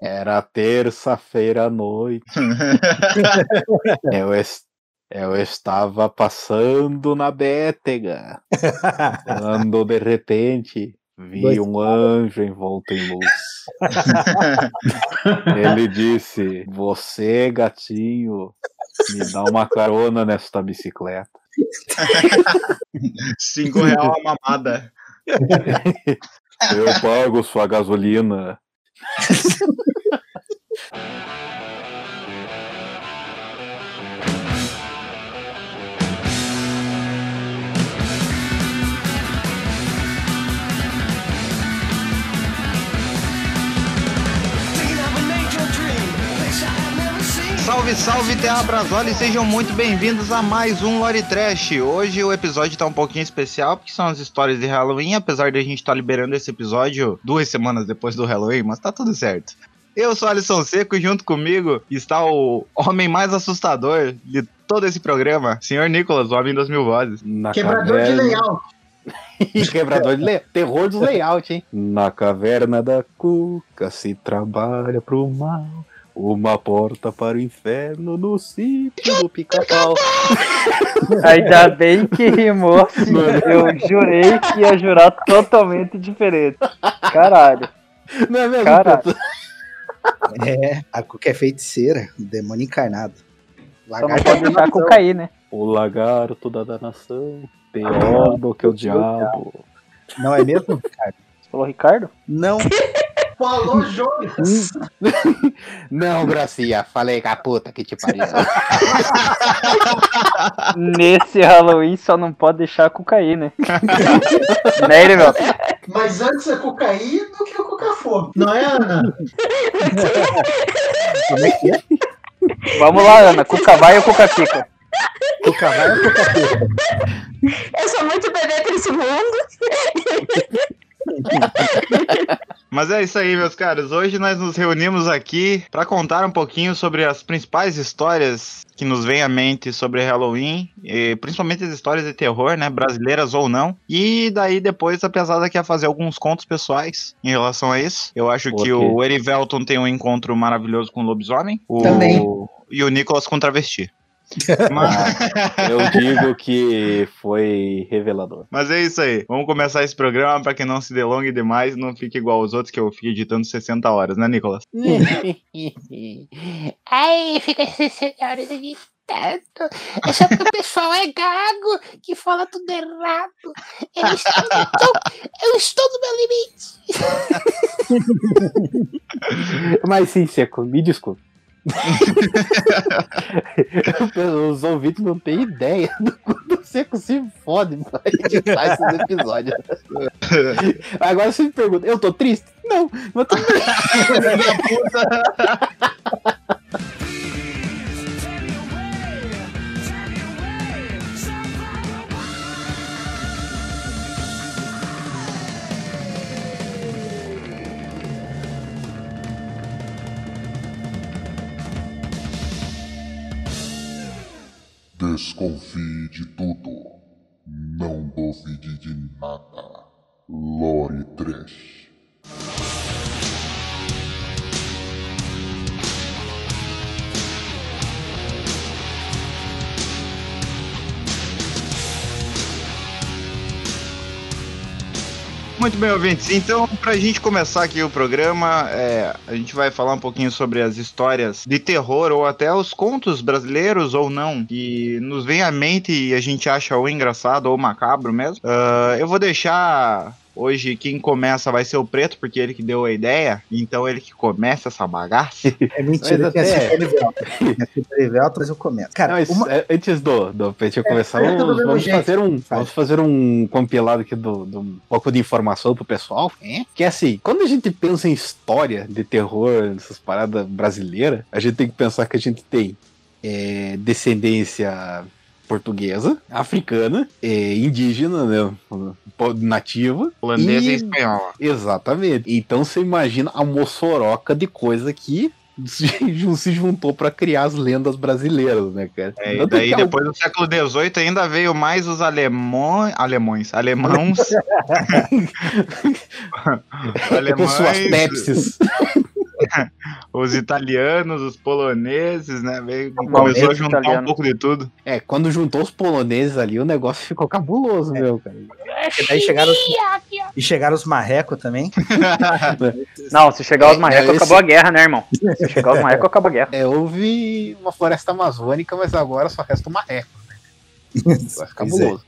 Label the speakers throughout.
Speaker 1: Era terça-feira à noite. eu, eu estava passando na Bétega. Quando de repente vi
Speaker 2: Dois
Speaker 1: um anjo envolto em luz. Ele disse: Você, gatinho, me dá uma carona nesta bicicleta.
Speaker 3: Cinco real a mamada.
Speaker 1: Eu pago sua gasolina. Ha ha ha!
Speaker 3: Salve, salve, Terra Brasole, sejam muito bem-vindos a mais um Lore Trash. Hoje o episódio tá um pouquinho especial, porque são as histórias de Halloween, apesar de a gente estar liberando esse episódio duas semanas depois do Halloween, mas tá tudo certo. Eu sou Alisson Seco e junto comigo está o homem mais assustador de todo esse programa, senhor Nicolas, o homem das mil vozes.
Speaker 1: Na
Speaker 2: Quebrador de
Speaker 1: caverna-
Speaker 2: layout.
Speaker 1: Quebrador de layout. Terror dos layout, hein? Na caverna da cuca se trabalha pro mal. Uma porta para o inferno no sítio do pica-pau.
Speaker 4: Ainda bem que rimou. assim. Eu jurei que ia jurar totalmente diferente. Caralho.
Speaker 1: Não é mesmo?
Speaker 4: Caralho.
Speaker 2: É, a Cuca é feiticeira, um demônio encarnado.
Speaker 4: Só não
Speaker 2: Lagarto
Speaker 4: pode deixar
Speaker 2: é
Speaker 4: com cair, né?
Speaker 1: O lagarto da danação. Pior do que o diabo.
Speaker 2: Não é mesmo, cara?
Speaker 4: Você falou Ricardo?
Speaker 2: Não. Falou, Jonas.
Speaker 1: Não, Gracia, falei com a puta que te pariu.
Speaker 4: Nesse Halloween só não pode deixar com cair, né? né, Erivel?
Speaker 5: Mas antes é cocaína do que o coca-fogo. Não é, Ana?
Speaker 2: Como é que é?
Speaker 4: Vamos lá, Ana. Cuca vai ou Cuca fica?
Speaker 2: Cuca vai ou Cuca fica?
Speaker 6: Eu sou muito bebê pra esse mundo.
Speaker 3: Mas é isso aí, meus caros. Hoje nós nos reunimos aqui para contar um pouquinho sobre as principais histórias que nos vêm à mente sobre Halloween, e principalmente as histórias de terror, né, brasileiras ou não. E daí depois a pesada quer fazer alguns contos pessoais em relação a isso. Eu acho
Speaker 1: Por
Speaker 3: que o Erivelton tem um encontro maravilhoso com o lobisomem. O...
Speaker 2: Também.
Speaker 3: E o Nicolas com travesti. Mas...
Speaker 1: Eu digo que foi revelador.
Speaker 3: Mas é isso aí. Vamos começar esse programa para que não se delongue demais e não fique igual aos outros que eu fico editando 60 horas, né, Nicolas?
Speaker 7: Ai, fica 60 horas editando. É só porque o pessoal é gago que fala tudo errado. Eu estou, eu estou no meu limite.
Speaker 1: Mas sim, Seco, me desculpe. Os ouvintes não têm ideia do quanto o Seco se fode pra editar esses episódios. Agora você me pergunta, eu tô triste? Não, mas tudo
Speaker 8: Desconfie de tudo. Não duvide de nada. Lore Trash.
Speaker 3: Muito bem, ouvintes. Então, pra gente começar aqui o programa, é, a gente vai falar um pouquinho sobre as histórias de terror ou até os contos brasileiros ou não, que nos vem à mente e a gente acha ou engraçado ou macabro mesmo. Ah, eu vou deixar. Hoje quem começa vai ser o Preto, porque ele que deu a ideia, então ele que começa essa bagaça.
Speaker 2: É mentira,
Speaker 1: Mas
Speaker 2: tem
Speaker 1: até-
Speaker 2: assistente Veltras. Tem assistente Veltras, eu começo. Cara,
Speaker 1: Não, mas,
Speaker 2: uma...
Speaker 1: é, antes do, do pra gente começar,
Speaker 5: é
Speaker 1: vamos, vamos fazer um,
Speaker 2: Faz.
Speaker 1: vamos fazer um compilado aqui do, do um pouco de informação pro pessoal. Que é assim, quando a gente pensa em história de terror, essas paradas brasileiras, a gente tem que pensar que a gente tem é, descendência portuguesa, africana, é, indígena, né, nativa.
Speaker 3: Holandesa e
Speaker 1: E-
Speaker 3: espanhola.
Speaker 1: Exatamente. Então você imagina a moçoroca de coisa que se juntou pra criar as lendas brasileiras, né, cara?
Speaker 3: É, e daí
Speaker 1: a-
Speaker 3: depois do século XVIII ainda veio mais os alemões. Alemões. Alemãos.
Speaker 1: com suas
Speaker 3: alemães.
Speaker 1: Pepsis.
Speaker 3: os italianos, os poloneses, né? Veio, começou a juntar um
Speaker 4: italiano.
Speaker 3: pouco de tudo.
Speaker 1: É, quando juntou os poloneses ali, o negócio ficou cabuloso, meu, cara.
Speaker 2: E daí chegaram os, e chegaram os marrecos também.
Speaker 4: Não, se chegar os
Speaker 1: É,
Speaker 4: marrecos,
Speaker 1: é esse-
Speaker 4: acabou a guerra, né, irmão? Se chegar os marrecos, acabou a guerra.
Speaker 1: É, houve uma floresta amazônica, mas agora só resta o marreco. Vai ficar cabuloso.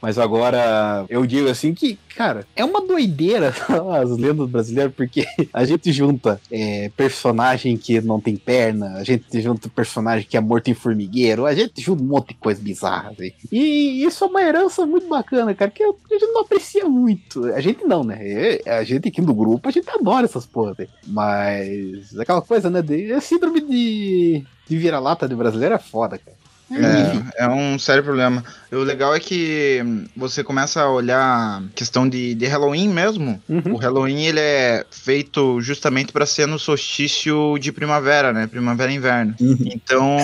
Speaker 1: Mas agora, eu digo assim que, cara, é uma doideira as lendas brasileiras, porque a gente junta é, personagem que não tem perna, a gente junta personagem que é morto em formigueiro, a gente junta um monte de coisa bizarra. Assim. E isso é uma herança muito bacana, cara, que a gente não aprecia muito. A gente não, né? É, A gente aqui do grupo, a gente adora essas porra. assim. Mas aquela coisa, né? De, a síndrome de, de vira-lata de brasileiro é foda, cara.
Speaker 3: É, é um sério problema. O legal é que você começa a olhar questão de, de Halloween mesmo.
Speaker 1: Uhum.
Speaker 3: O Halloween ele é feito justamente para ser no solstício de primavera, né? Primavera e inverno. Então,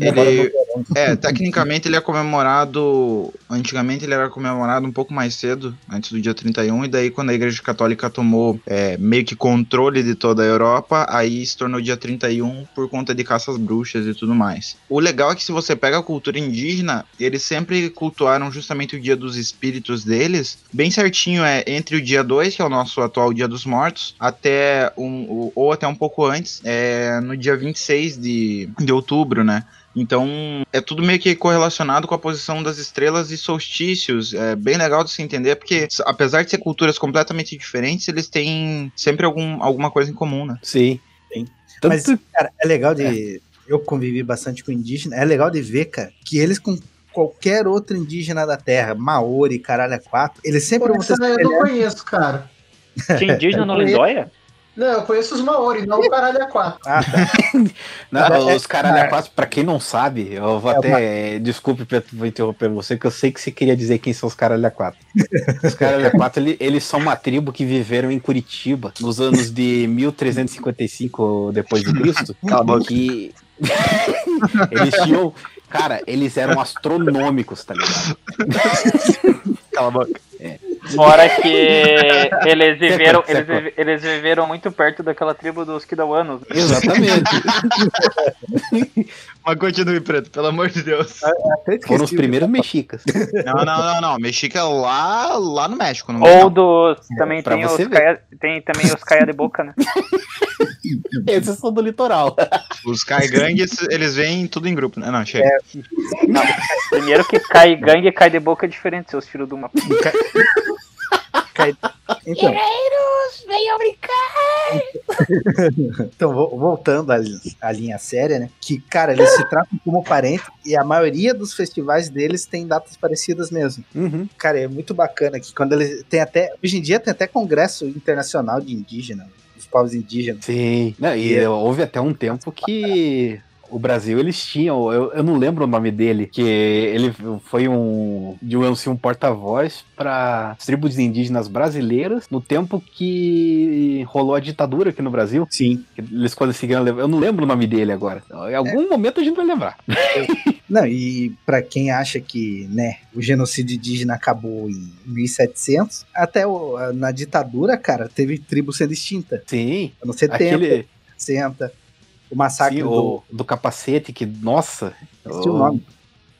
Speaker 3: ele é, tecnicamente ele é comemorado, antigamente ele era comemorado um pouco mais cedo, antes do dia 31, e daí quando a Igreja Católica tomou é, meio que controle de toda a Europa, aí se tornou dia 31 por conta de caças bruxas e tudo mais. O legal é que se você pega a cultura indígena, eles sempre cultuaram justamente o dia dos espíritos deles, bem certinho, é entre o dia 2, que é o nosso atual dia dos mortos, até um, ou até um pouco antes, é no dia 26 de, de outubro, né? Então, é tudo meio que correlacionado com a posição das estrelas e solstícios. É bem legal de se entender, porque apesar de ser culturas completamente diferentes, eles têm sempre algum, alguma coisa em comum, né?
Speaker 1: Sim.
Speaker 2: Sim.
Speaker 1: Tanto
Speaker 2: Mas, cara, é legal de. Eu convivi bastante com indígena. É legal de ver, cara, que eles com qualquer outro indígena da terra, Maori, caralho, é quatro, eles sempre
Speaker 5: Essa
Speaker 2: ser
Speaker 5: eu não conheço, cara.
Speaker 4: Tinha indígena no. Lindóia?
Speaker 5: Não, eu conheço os Maori, não o caralho é quatro.
Speaker 2: Ah, tá.
Speaker 1: Não,
Speaker 2: É,
Speaker 1: os caralho a quatro, pra quem não sabe, eu vou
Speaker 2: É
Speaker 1: até. Desculpe, Pedro, vou interromper você, que eu sei que você queria dizer quem são os caralho a quatro. Os caralho a quatro, ele- eles são uma tribo que viveram em Curitiba nos anos de 1355 depois de Cristo. Que eles tinham. Cara, eles eram astronômicos, tá ligado?
Speaker 3: Cala a boca.
Speaker 4: Fora que eles viveram,
Speaker 1: Seco,
Speaker 4: eles, vive- eles viveram muito perto daquela tribo dos Kidawanos.
Speaker 1: Exatamente.
Speaker 3: Mas continue, Preto, pelo amor de Deus.
Speaker 1: Foram os primeiros mexicas.
Speaker 3: Não, não, não, não. Mexica é lá, lá no México, não
Speaker 4: Ou
Speaker 3: não.
Speaker 4: dos. Também
Speaker 1: pra
Speaker 4: tem os, caia, tem também os caia de boca, né?
Speaker 1: Esses são do litoral.
Speaker 3: Os caigangues, eles vêm tudo em grupo, né? Não, chega.
Speaker 4: Primeiro que cai gangue e cai de boca é diferente, seus filhos de uma.
Speaker 2: Então,
Speaker 7: Guerreiros, venham brincar.
Speaker 2: então vo- voltando à, à linha séria, né? Que, cara, eles se tratam como parentes e a maioria dos festivais deles tem datas parecidas mesmo.
Speaker 1: Uhum.
Speaker 2: Cara, é muito bacana que quando eles tem até. Hoje em dia tem até congresso internacional de indígena, dos povos indígenas.
Speaker 1: Sim. Não, e
Speaker 2: E-
Speaker 1: houve até um tempo que o Brasil eles tinham, eu, eu não lembro o nome dele, que ele foi um, digamos assim, um porta-voz para tribos indígenas brasileiras no tempo que rolou a ditadura aqui no Brasil.
Speaker 2: Sim.
Speaker 1: Eles conseguiram levar. Eu não lembro o nome dele agora. Em algum momento a gente vai lembrar.
Speaker 2: Não, e pra quem acha que, né, o genocídio indígena acabou em 1700, até o- na ditadura, cara, teve tribo sendo extinta.
Speaker 1: Sim.
Speaker 2: Anos 70,
Speaker 1: Aquele.
Speaker 2: 60. O massacre
Speaker 1: Sim,
Speaker 2: do.
Speaker 1: o, do capacete, que, nossa.
Speaker 2: Esqueci o nome.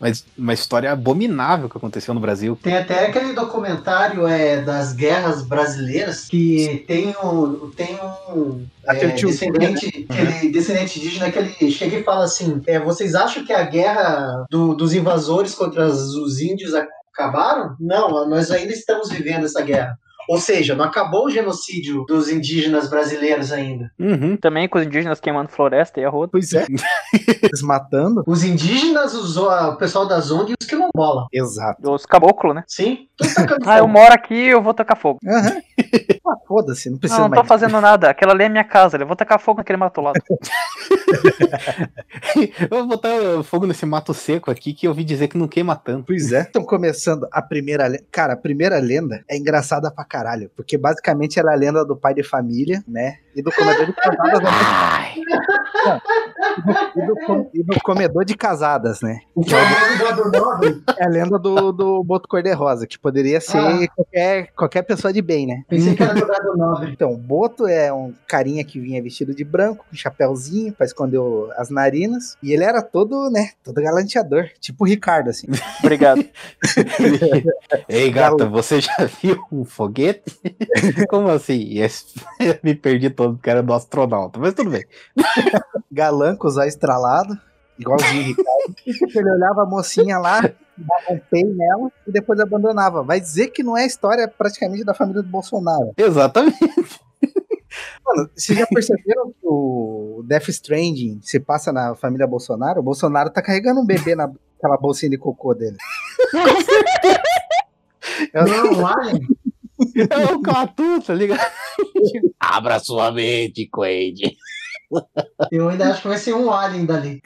Speaker 1: Mas uma história abominável que aconteceu no Brasil.
Speaker 5: Tem até aquele documentário é, das guerras brasileiras que tem um, tem um é,
Speaker 2: tio-
Speaker 5: descendente, aquele descendente indígena que ele chega e fala assim: é, vocês acham que a guerra do- dos invasores contra os os índios acabaram? Não, nós ainda estamos vivendo essa guerra. Ou seja, não acabou o genocídio dos indígenas brasileiros ainda.
Speaker 1: Uhum.
Speaker 4: Também com os indígenas queimando floresta e a roda.
Speaker 2: Pois é. Eles matando.
Speaker 5: Os indígenas, os, o pessoal das ONG e os quilombola.
Speaker 2: Exato.
Speaker 4: Os caboclos, né?
Speaker 5: Sim? Tô tacando
Speaker 4: Ah, eu moro aqui, eu vou tacar fogo.
Speaker 2: Aham. Ah, foda-se, não precisa
Speaker 4: Não, não
Speaker 2: mais.
Speaker 4: tô fazendo nada. Aquela ali é minha casa, eu vou tacar fogo naquele mato lá.
Speaker 1: Eu vou botar fogo nesse mato seco aqui que eu ouvi dizer que não queima tanto.
Speaker 2: Pois é. Estão começando a primeira lenda. Cara, a primeira lenda é engraçada pra caralho. Porque basicamente ela é a lenda do pai de família, né? E do comedor de casadas.
Speaker 1: Ai,
Speaker 2: e, do, e do comedor de casadas, né?
Speaker 5: O que é o do nobre?
Speaker 2: É a lenda do, do Boto Cor-de-Rosa, que poderia ser
Speaker 5: Ah.
Speaker 2: qualquer, qualquer pessoa de bem, né?
Speaker 5: Pensei que era do gado nobre.
Speaker 2: Então, o Boto é um carinha que vinha vestido de branco, com chapéuzinho pra esconder as narinas. E ele era todo, né, todo galanteador. Tipo o Ricardo, assim.
Speaker 4: Obrigado.
Speaker 1: Ei, gata, você já viu um foguete? Como assim? Eu me perdi todo, que era do astronauta, mas tudo bem.
Speaker 2: Galã com os olhos estralados, igualzinho o Ricardo. Ele olhava a mocinha lá, dava um pei nela e depois abandonava. Vai dizer que não é a história praticamente da família do Bolsonaro.
Speaker 1: Exatamente.
Speaker 2: Mano, vocês já perceberam que o Death Stranding se passa na família Bolsonaro? O Bolsonaro tá carregando um bebê naquela bolsinha de cocô dele. Eu-
Speaker 5: Não, um alien?
Speaker 1: É o Catu, tá ligado? Abra sua mente, Quaid.
Speaker 5: Eu ainda acho que vai ser um alien dali.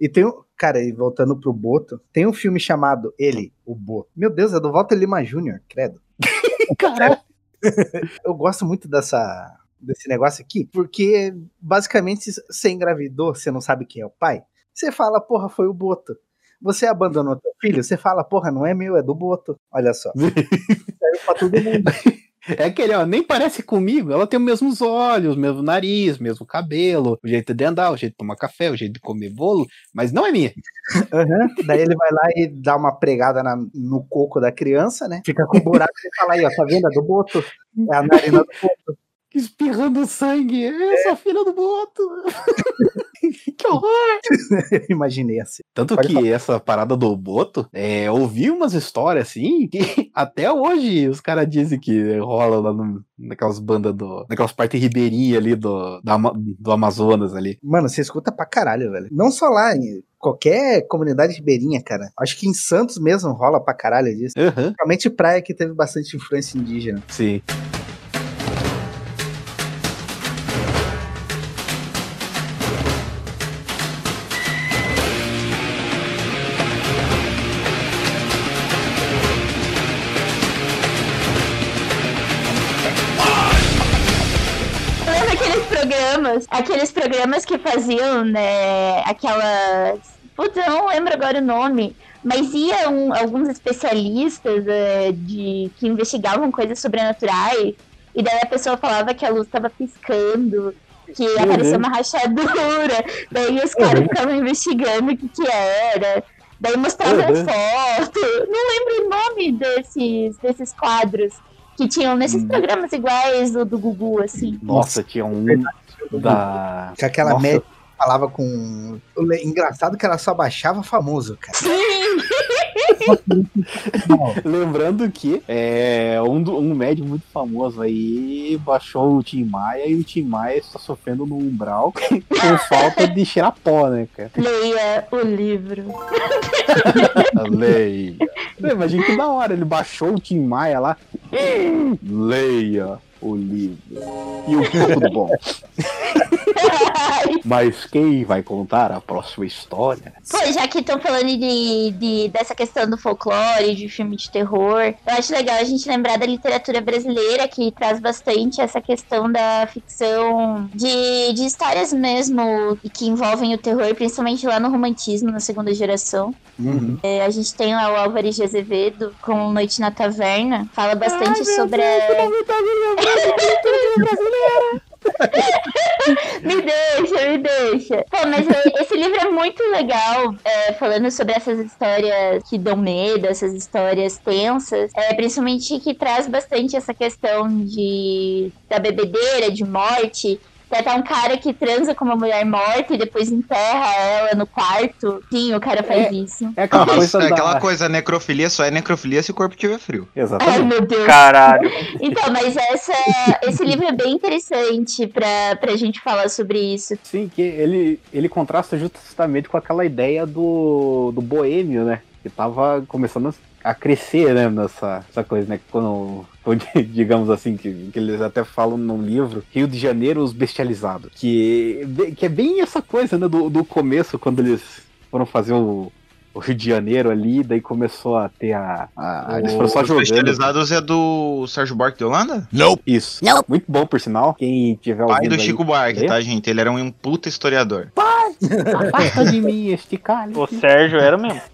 Speaker 2: E tem um. Cara, e voltando pro Boto, tem um filme chamado Ele, o Boto. Meu Deus, é do Walter Lima Jr., credo.
Speaker 1: Caralho.
Speaker 2: Eu gosto muito dessa, desse negócio aqui, porque basicamente você engravidou, você não sabe quem é o pai, você fala, porra, foi o Boto. Você abandonou teu filho, você fala, porra, não é meu, é do Boto. Olha só. Saiu pra todo mundo.
Speaker 1: É aquele, ó, nem parece comigo. Ela tem os mesmos olhos, o mesmo nariz, o mesmo cabelo, o jeito de andar, o jeito de tomar café, o jeito de comer bolo, mas não é minha.
Speaker 2: Aham. Daí ele vai lá e dá uma pregada na- no coco da criança, né? Fica com um buraco e fala aí, ó, tá vendo? É do Boto. É a narina do Boto.
Speaker 1: Espirrando sangue. É, sua filha do boto. que horror.
Speaker 2: Eu imaginei assim.
Speaker 1: Tanto
Speaker 2: Pode
Speaker 1: que essa parada do Boto, é, eu ouvi umas histórias assim, que até hoje os caras dizem que rola lá no, naquelas bandas do. naquelas partes ribeirinhas ali do, da do Amazonas ali.
Speaker 2: Mano, você escuta pra caralho, velho. Não só lá, em qualquer comunidade ribeirinha, cara. Acho que em Santos mesmo rola pra caralho disso. Principalmente praia que teve bastante influência indígena.
Speaker 1: sim.
Speaker 6: Aqueles programas que faziam, né? Aquelas. Putz, eu não lembro agora o nome. Mas iam alguns especialistas é, de que investigavam coisas sobrenaturais. E daí a pessoa falava que a luz estava piscando, que apareceu uma rachadura. Daí os caras ficavam investigando o que, que era. Daí mostravam
Speaker 1: Uhum.
Speaker 6: foto. Não lembro o nome desses, desses quadros que tinham nesses programas iguais do, do Gugu, assim.
Speaker 1: Nossa, tinha um da.
Speaker 2: Com aquela
Speaker 1: Nossa.
Speaker 2: médica que falava com. Engraçado que ela só baixava famoso, cara.
Speaker 1: Lembrando que é, um, um médico muito famoso aí baixou o Tim Maia e o Tim Maia está sofrendo no umbral com falta de cheirar pó, né, cara?
Speaker 6: Leia o livro.
Speaker 1: Leia. Imagina que da hora, ele baixou o Tim Maia lá. Leia o livro. E o tudo bom. Mas quem vai contar a próxima história?
Speaker 6: Pô, já que estão falando de, de- dessa questão do folclore, de filme de terror, eu acho legal a gente lembrar da literatura brasileira, que traz bastante essa questão da ficção de, de histórias mesmo e que envolvem o terror, principalmente lá no romantismo, na segunda geração. É, a gente tem lá o Álvares de Azevedo com Noite na Taverna, fala bastante sobre a... Me deixa, me deixa. Pô, mas é- esse livro é muito legal, é, falando sobre essas histórias que dão medo, essas histórias tensas, é, principalmente que traz bastante essa questão de da bebedeira, de morte. Tem até um cara que transa com uma mulher morta e depois enterra ela no quarto. Sim, o cara faz isso.
Speaker 1: É aquela
Speaker 3: Mas
Speaker 1: coisa
Speaker 3: é
Speaker 1: da...
Speaker 3: aquela coisa, necrofilia só é necrofilia se o corpo tiver frio.
Speaker 6: Ai,
Speaker 1: Exatamente.
Speaker 6: meu Deus.
Speaker 4: Caralho.
Speaker 6: Então, mas essa, esse livro é bem interessante pra, pra gente falar sobre isso.
Speaker 1: Sim, que ele, ele contrasta justamente com aquela ideia do, do boêmio, né? Que tava começando a crescer, né, nessa essa coisa, né? Quando, digamos assim, que, que eles até falam no livro, Rio de Janeiro, os bestializados. Que, que é bem essa coisa, né, do, do começo, quando eles foram fazer o, o Rio de Janeiro ali, daí começou a ter a. a, a eles foram só
Speaker 3: Os
Speaker 1: jogando.
Speaker 3: Especializados é do Sérgio Buarque de Holanda?
Speaker 1: Isso. Muito bom, por sinal. Quem tiver
Speaker 3: Pai do
Speaker 1: aí,
Speaker 3: Chico Buarque,
Speaker 1: lê.
Speaker 3: tá, gente? Ele era um puta historiador.
Speaker 1: Afasta de mim este cálice.
Speaker 4: O Sérgio era mesmo.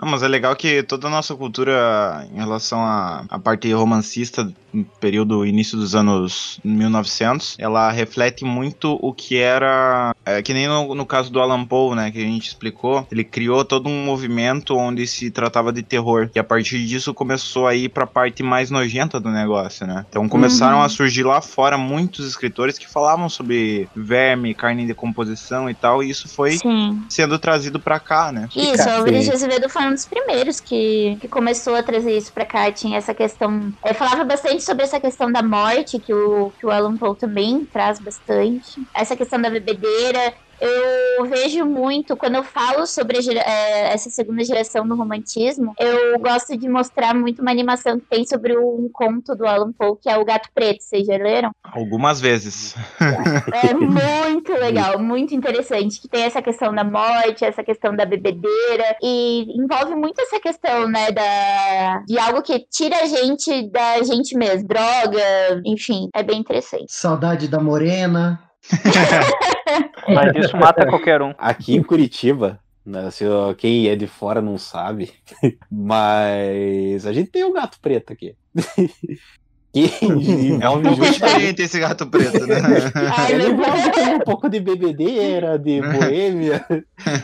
Speaker 3: Não, mas é legal que toda a nossa cultura em relação à, à parte romancista no período início dos anos 1900, ela reflete muito o que era, é, que nem no, no caso do Alan Poe, né, que a gente explicou, ele criou todo um movimento onde se tratava de terror, e a partir disso começou a ir pra parte mais nojenta do negócio, né. Então começaram a surgir lá fora muitos escritores que falavam sobre verme, carne em decomposição e tal, e isso foi
Speaker 6: Sim.
Speaker 3: sendo trazido pra cá, né.
Speaker 6: Isso,
Speaker 1: Cara,
Speaker 6: o Luiz
Speaker 1: sim.
Speaker 6: Azevedo foi um dos primeiros que, que começou a trazer isso pra cá. Tinha essa questão. é, falava bastante sobre essa questão da morte, que o, que o Alan Poe também traz bastante. Essa questão da bebedeira. Eu vejo muito, quando eu falo sobre é, essa segunda geração do romantismo, eu gosto de mostrar muito uma animação que tem sobre um conto do Alan Poe, que é o Gato Preto. Vocês já leram?
Speaker 3: Algumas vezes.
Speaker 6: É muito legal, muito interessante. Que tem essa questão da morte, essa questão da bebedeira. E envolve muito essa questão, né, da, de algo que tira a gente da gente mesmo. Droga, enfim, é bem interessante.
Speaker 5: Saudade da morena.
Speaker 4: Mas isso mata qualquer um.
Speaker 1: Aqui em Curitiba, né, se quem é de fora não sabe, mas a gente tem o gato preto aqui. Que
Speaker 3: É um pouco diferente esse gato preto, né?
Speaker 6: Ai,
Speaker 1: Ele
Speaker 6: Deus.
Speaker 1: um pouco de bebedeira, de boêmia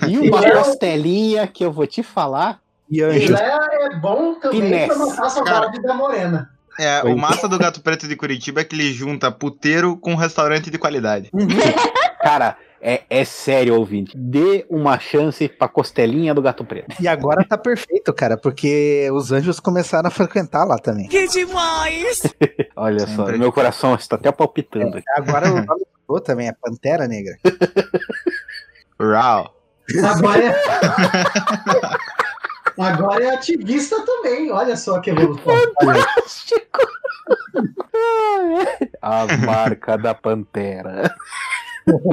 Speaker 1: e uma costelinha que eu vou te falar.
Speaker 2: E
Speaker 5: E
Speaker 2: anjo.
Speaker 5: é bom também
Speaker 1: Finesse.
Speaker 5: pra matar a saudade da morena.
Speaker 3: É, o massa do gato preto de Curitiba é que ele junta puteiro com restaurante de qualidade.
Speaker 1: Cara, é, é sério, ouvinte. Dê uma chance pra costelinha do gato preto.
Speaker 2: E agora tá perfeito, cara, porque os anjos começaram a frequentar lá também.
Speaker 1: Olha só,
Speaker 3: Sempre.
Speaker 1: meu coração está até palpitando aqui.
Speaker 2: Agora o nome mudou também, é Pantera Negra.
Speaker 3: Uau!
Speaker 5: Agora é. Agora é ativista também. Olha só que evolução.
Speaker 1: A marca da pantera.
Speaker 2: O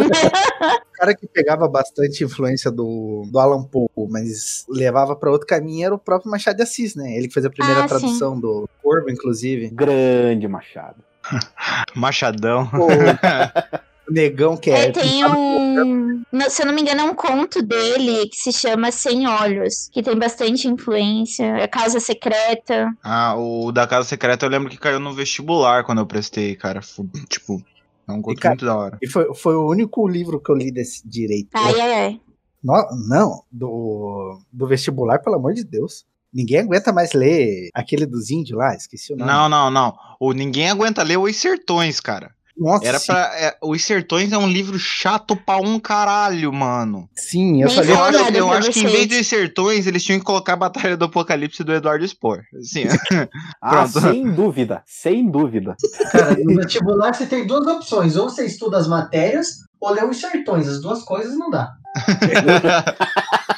Speaker 2: cara que pegava bastante influência do, do Alan Poe, mas levava pra outro caminho era o próprio Machado de Assis, né? Ele que fez a primeira
Speaker 6: Ah, sim.
Speaker 2: tradução do Corvo, inclusive.
Speaker 1: Grande Machado.
Speaker 3: Machadão.
Speaker 2: O negão que é.
Speaker 6: É, tem um. não, Se eu não me engano, é um conto dele que se chama Sem Olhos, que tem bastante influência. É Causa Secreta.
Speaker 3: Ah, o da Casa Secreta eu lembro que caiu no vestibular quando eu prestei, cara. Tipo, é um conto
Speaker 2: cara-
Speaker 3: muito da hora.
Speaker 2: E foi, foi o único livro que eu li desse direito.
Speaker 6: Ai, ai, ai.
Speaker 2: No- não, do, do vestibular, pelo amor de Deus. Ninguém aguenta mais ler aquele dos índios lá, esqueci o nome.
Speaker 3: Não, não, não. O Ninguém Aguenta Ler Os Sertões, cara.
Speaker 2: Nossa,
Speaker 3: Era pra. É, Os Sertões é um livro chato pra um caralho, mano.
Speaker 2: sim, eu li
Speaker 3: Eu acho, eu acho que em vez de Os Sertões, eles tinham que colocar a Batalha do Apocalipse do Eduardo Spor. Assim,
Speaker 1: Ah, sem dúvida, sem dúvida.
Speaker 5: Cara, no vestibular você tem duas opções. Ou você estuda as matérias, ou lê os sertões. As duas coisas não dá.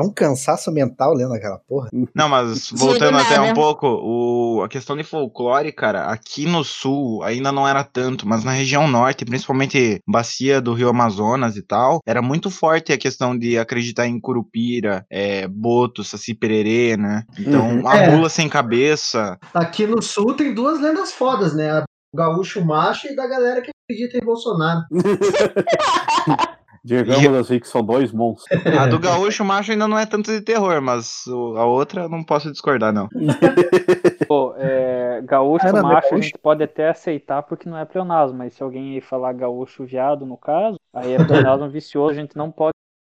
Speaker 2: É um cansaço mental lendo aquela porra.
Speaker 3: Não, mas voltando até um pouco, o, a questão de folclore, cara, aqui no sul ainda não era tanto, mas na região norte, principalmente bacia do Rio Amazonas e tal, era muito forte a questão de acreditar em curupira, é, boto, saci pererê, né? Então,
Speaker 1: Uhum.
Speaker 3: a
Speaker 5: É.
Speaker 3: mula sem cabeça.
Speaker 5: Aqui no sul tem duas lendas fodas, né? A do gaúcho macho e da galera que acredita em Bolsonaro.
Speaker 1: Digamos assim que são dois monstros.
Speaker 3: A do gaúcho macho ainda não é tanto de terror, mas a outra não posso discordar, não.
Speaker 4: Pô, é, gaúcho
Speaker 2: Era,
Speaker 4: macho a
Speaker 2: gaúcho?
Speaker 4: gente pode até aceitar porque não é pleonasmo, mas se alguém aí falar gaúcho viado, no caso, aí é pleonasmo vicioso, a gente não pode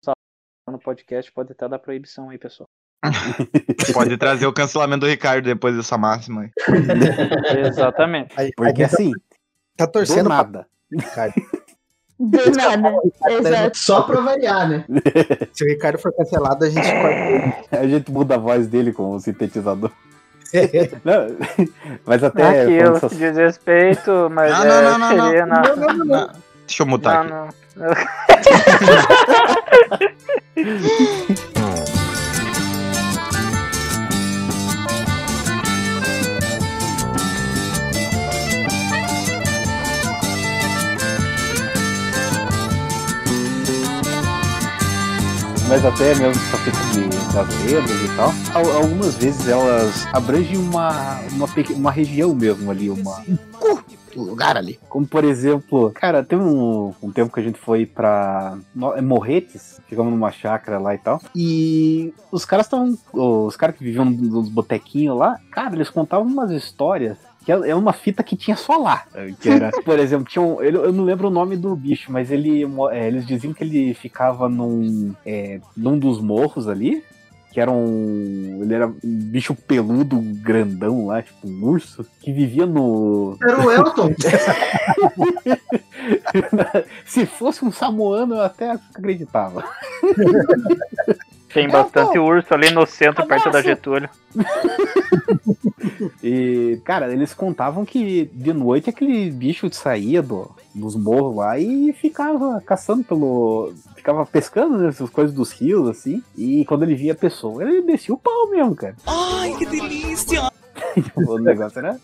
Speaker 4: usar no podcast, pode até dar proibição aí, pessoal.
Speaker 3: Pode trazer o cancelamento do Ricardo depois dessa máxima aí.
Speaker 4: Exatamente.
Speaker 2: Aí,
Speaker 1: Porque
Speaker 2: aí tá,
Speaker 1: assim,
Speaker 2: tá
Speaker 1: do
Speaker 2: torcendo pra
Speaker 1: nada.
Speaker 2: Ricardo.
Speaker 6: Do nada. Exato.
Speaker 5: Só pra variar, né?
Speaker 2: Se o Ricardo for cancelado, a gente corta
Speaker 1: A gente muda a voz dele com o sintetizador. Não, mas até.
Speaker 4: Aquilo,
Speaker 1: falando essas-
Speaker 4: diz respeito, mas
Speaker 3: Não,
Speaker 4: é,
Speaker 3: não, não, não, não.
Speaker 4: seria na-
Speaker 2: Não, não, não, não.
Speaker 3: Deixa eu mutar
Speaker 4: não,
Speaker 3: aqui.
Speaker 4: não.
Speaker 1: Mas até mesmo essa fita de, das e tal, al- algumas vezes elas abrangem uma, uma, uma região mesmo ali, uma,
Speaker 2: Um lugar ali.
Speaker 1: como por exemplo, cara, tem um, um tempo que a gente foi pra é Morretes, ficamos numa chácara lá e tal. E os caras estavam. Os caras que viviam nos botequinhos lá, cara, eles contavam umas histórias. Que é é uma fita que tinha só lá. Que era, por exemplo, tinha um, ele- eu não lembro o nome do bicho, mas ele, é, eles diziam que ele ficava num, é, num dos morros ali. Que era um. Ele era um bicho peludo, grandão lá, tipo um urso, que vivia no,
Speaker 5: Era o Elton.
Speaker 1: Se fosse um samoano, eu até acreditava.
Speaker 4: Tem bastante urso ali no centro, perto da Getúlio.
Speaker 1: E, cara, eles contavam que de noite aquele bicho saía do, dos morros lá e ficava caçando pelo. Ficava pescando né, essas coisas dos rios, assim. E quando ele via a pessoa, ele descia o pau mesmo, cara.
Speaker 9: Ai, que delícia!
Speaker 1: o negócio era.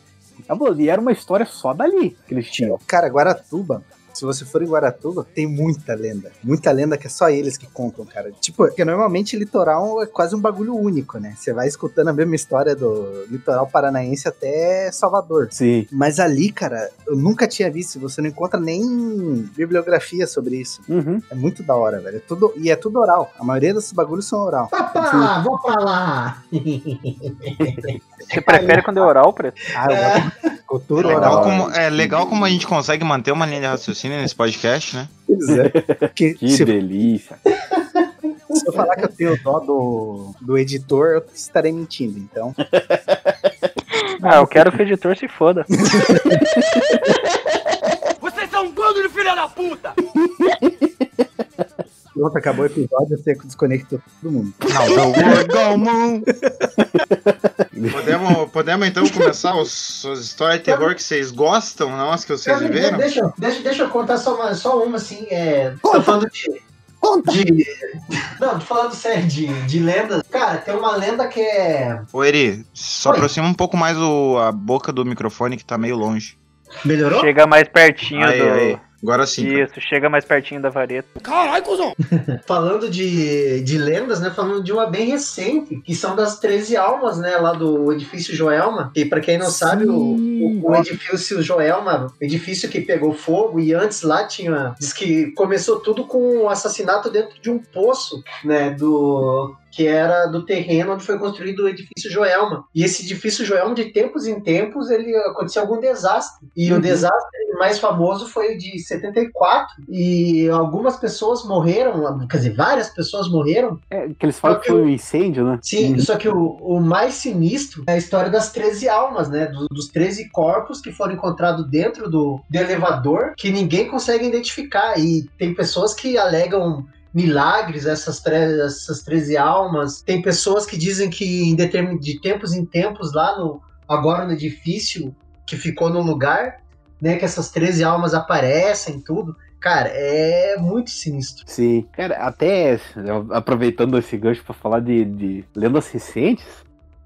Speaker 1: E era uma história só dali que eles tinham.
Speaker 2: Cara, Guaratuba. Se você for em Guaratuba, tem muita lenda. Muita lenda que é só eles que contam, cara. Tipo, porque normalmente litoral é quase um bagulho único, né? Você vai escutando a mesma história do litoral paranaense até Salvador.
Speaker 1: Sim.
Speaker 2: Mas ali, cara, eu nunca tinha visto. Você não encontra nem bibliografia sobre isso.
Speaker 1: Uhum.
Speaker 2: É muito da hora, velho. É tudo, e é tudo oral. A maioria desses bagulhos são oral.
Speaker 5: Papá, vou pra lá.
Speaker 4: Você prefere quando é oral, preto?
Speaker 2: Ah, eu gosto. Cultura
Speaker 3: Legal
Speaker 2: oral.
Speaker 3: como, é legal como a gente consegue manter uma linha de raciocínio nesse podcast, né?
Speaker 2: Pois é. Que,
Speaker 1: Que
Speaker 2: se,
Speaker 1: delícia.
Speaker 2: se eu falar que eu tenho dó do, do editor, eu estarei mentindo. Então,
Speaker 4: Ah, eu quero que o editor se foda.
Speaker 9: Vocês são um bando de filha da puta!
Speaker 2: Pronto, acabou o episódio, você desconectou todo mundo.
Speaker 3: Não, moon. Podemos, podemos então começar os, as histórias de terror que vocês gostam, não as que vocês
Speaker 5: Cara,
Speaker 3: viveram?
Speaker 5: Deixa, deixa, deixa eu contar só uma, só uma assim. É, tô falando de. de não, tô falando sério, de, de lendas. Cara, tem uma lenda que é.
Speaker 3: Ô Eri, só
Speaker 5: Oi.
Speaker 3: aproxima um pouco mais o, a boca do microfone que tá meio longe.
Speaker 5: Melhorou?
Speaker 4: Chega mais pertinho
Speaker 3: Aí,
Speaker 4: do.
Speaker 3: aí. Agora sim. cara.
Speaker 4: Isso, chega mais pertinho da vareta.
Speaker 9: Caralho, cuzão!
Speaker 5: Falando de, de lendas, né? Falando de uma bem recente, que são das 13 almas, né? Lá do edifício Joelma. E pra quem não sabe, o, o, o edifício Joelma, edifício que pegou fogo, e antes lá tinha. Diz que começou tudo com um assassinato dentro de um poço, né? Do. Que era do terreno onde foi construído o edifício Joelma. E esse edifício Joelma, de tempos em tempos, ele aconteceu algum desastre. E o desastre mais famoso foi o de 74. E algumas pessoas morreram, quer dizer, várias pessoas morreram.
Speaker 1: É, que eles falam que foi um incêndio, né?
Speaker 5: Sim, só que o, o mais sinistro é a história das 13 almas, né? Do- dos 13 corpos que foram encontrados dentro do, do elevador, que ninguém consegue identificar. E tem pessoas que alegam milagres essas, essas 13 almas. Tem pessoas que dizem que em de tempos em tempos lá no agora no edifício que ficou no lugar, né, que essas 13 almas aparecem tudo. Cara, é muito sinistro.
Speaker 1: Sim. Cara, até aproveitando esse gancho pra falar de, de lendas recentes,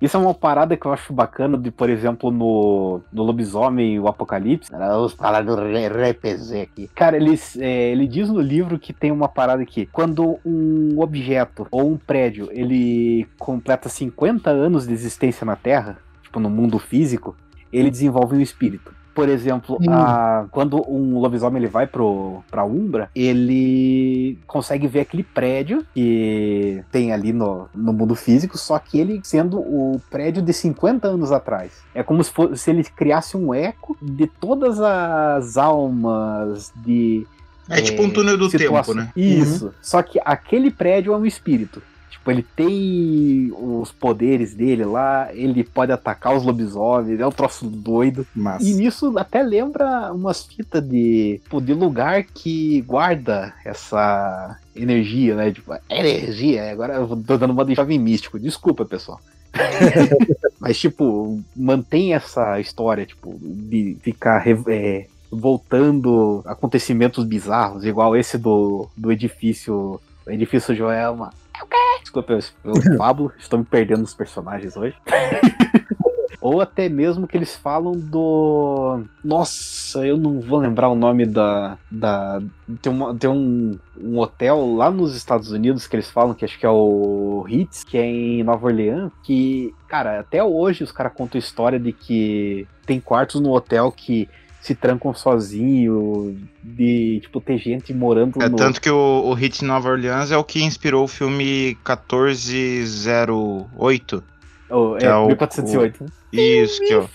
Speaker 1: isso é uma parada que eu acho bacana de, por exemplo, no, no Lobisomem e o Apocalipse. Vamos falar do RPG aqui. Cara, ele, é, ele diz no livro que tem uma parada aqui. Quando um objeto ou um prédio ele completa 50 anos de existência na Terra, tipo no mundo físico, ele desenvolve um espírito. Por exemplo,
Speaker 5: Hum.
Speaker 1: a- quando um lobisomem ele vai pro, pra Umbra, ele consegue ver aquele prédio que tem ali no, no mundo físico, só que ele sendo o prédio de 50 anos atrás. É como se, fosse, se ele criasse um eco de todas as almas de
Speaker 3: É tipo um túnel do
Speaker 1: situação-
Speaker 3: tempo, né?
Speaker 1: Isso. Só que aquele prédio é um espírito. Tipo, ele tem os poderes dele lá, ele pode atacar os lobisomens, é um troço doido.
Speaker 2: Mas.
Speaker 1: E nisso até lembra umas fitas de, tipo, de lugar que guarda essa energia, né? Tipo, energia. Agora eu tô dando uma de jovem místico. Desculpa, pessoal. Mas, tipo, mantém essa história, tipo, de ficar é, voltando acontecimentos bizarros, igual esse do, do edifício. Edifício Joelma. O quê? Desculpa, eu, eu Pablo, estou me perdendo nos personagens hoje. Ou até mesmo que eles falam do. Nossa, eu não vou lembrar o nome da. da... Tem, uma, tem um, um hotel lá nos Estados Unidos que eles falam que acho que é o Ritz, que é em Nova Orleans, que, cara, até hoje os caras contam a história de que tem quartos no hotel que se trancam sozinho, de, tipo, ter gente morando
Speaker 3: É
Speaker 1: no...
Speaker 3: tanto que o, o Hit Nova Orleans é o que inspirou o filme 1408.
Speaker 1: Oh, é,
Speaker 3: é o-
Speaker 1: 1408.
Speaker 3: Isso, que, ó,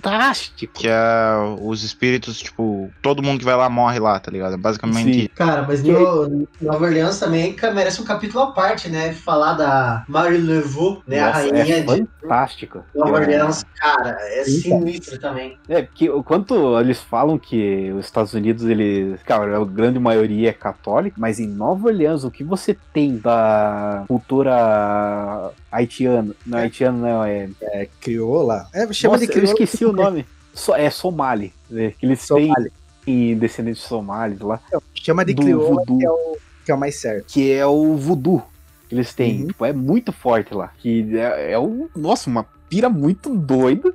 Speaker 1: Fantástico!
Speaker 3: que é os espíritos, tipo, todo mundo que vai lá morre lá, tá ligado? É basicamente
Speaker 1: Sim.
Speaker 5: Cara, mas no, Nova Orleans também merece um capítulo à parte, né? Falar da Marie Laveau, né? a
Speaker 1: Nossa,
Speaker 5: rainha
Speaker 1: é
Speaker 5: de
Speaker 1: fantástico.
Speaker 5: Nova
Speaker 1: Eu-
Speaker 5: Orleans. Cara, é
Speaker 2: Sim,
Speaker 5: sinistro também.
Speaker 1: É, porque o quanto eles falam que os Estados Unidos, eles. Cara, a grande maioria é católica, mas em Nova Orleans, o que você tem da cultura haitiana. Não, haitiana não, é.
Speaker 2: É crioula. É, chama
Speaker 1: Nossa,
Speaker 2: de
Speaker 1: eu
Speaker 2: crioula.
Speaker 1: esqueci o nome. So- é Somali. né, que eles
Speaker 2: Somali.
Speaker 1: têm descendentes somalis lá.
Speaker 2: Chama de
Speaker 1: voodoo.
Speaker 2: que é, o, que é o mais certo.
Speaker 1: Que é o voodoo que eles têm.
Speaker 2: Uhum.
Speaker 1: Tipo, é muito forte lá. Que é, é um. Nossa, uma pira muito doida.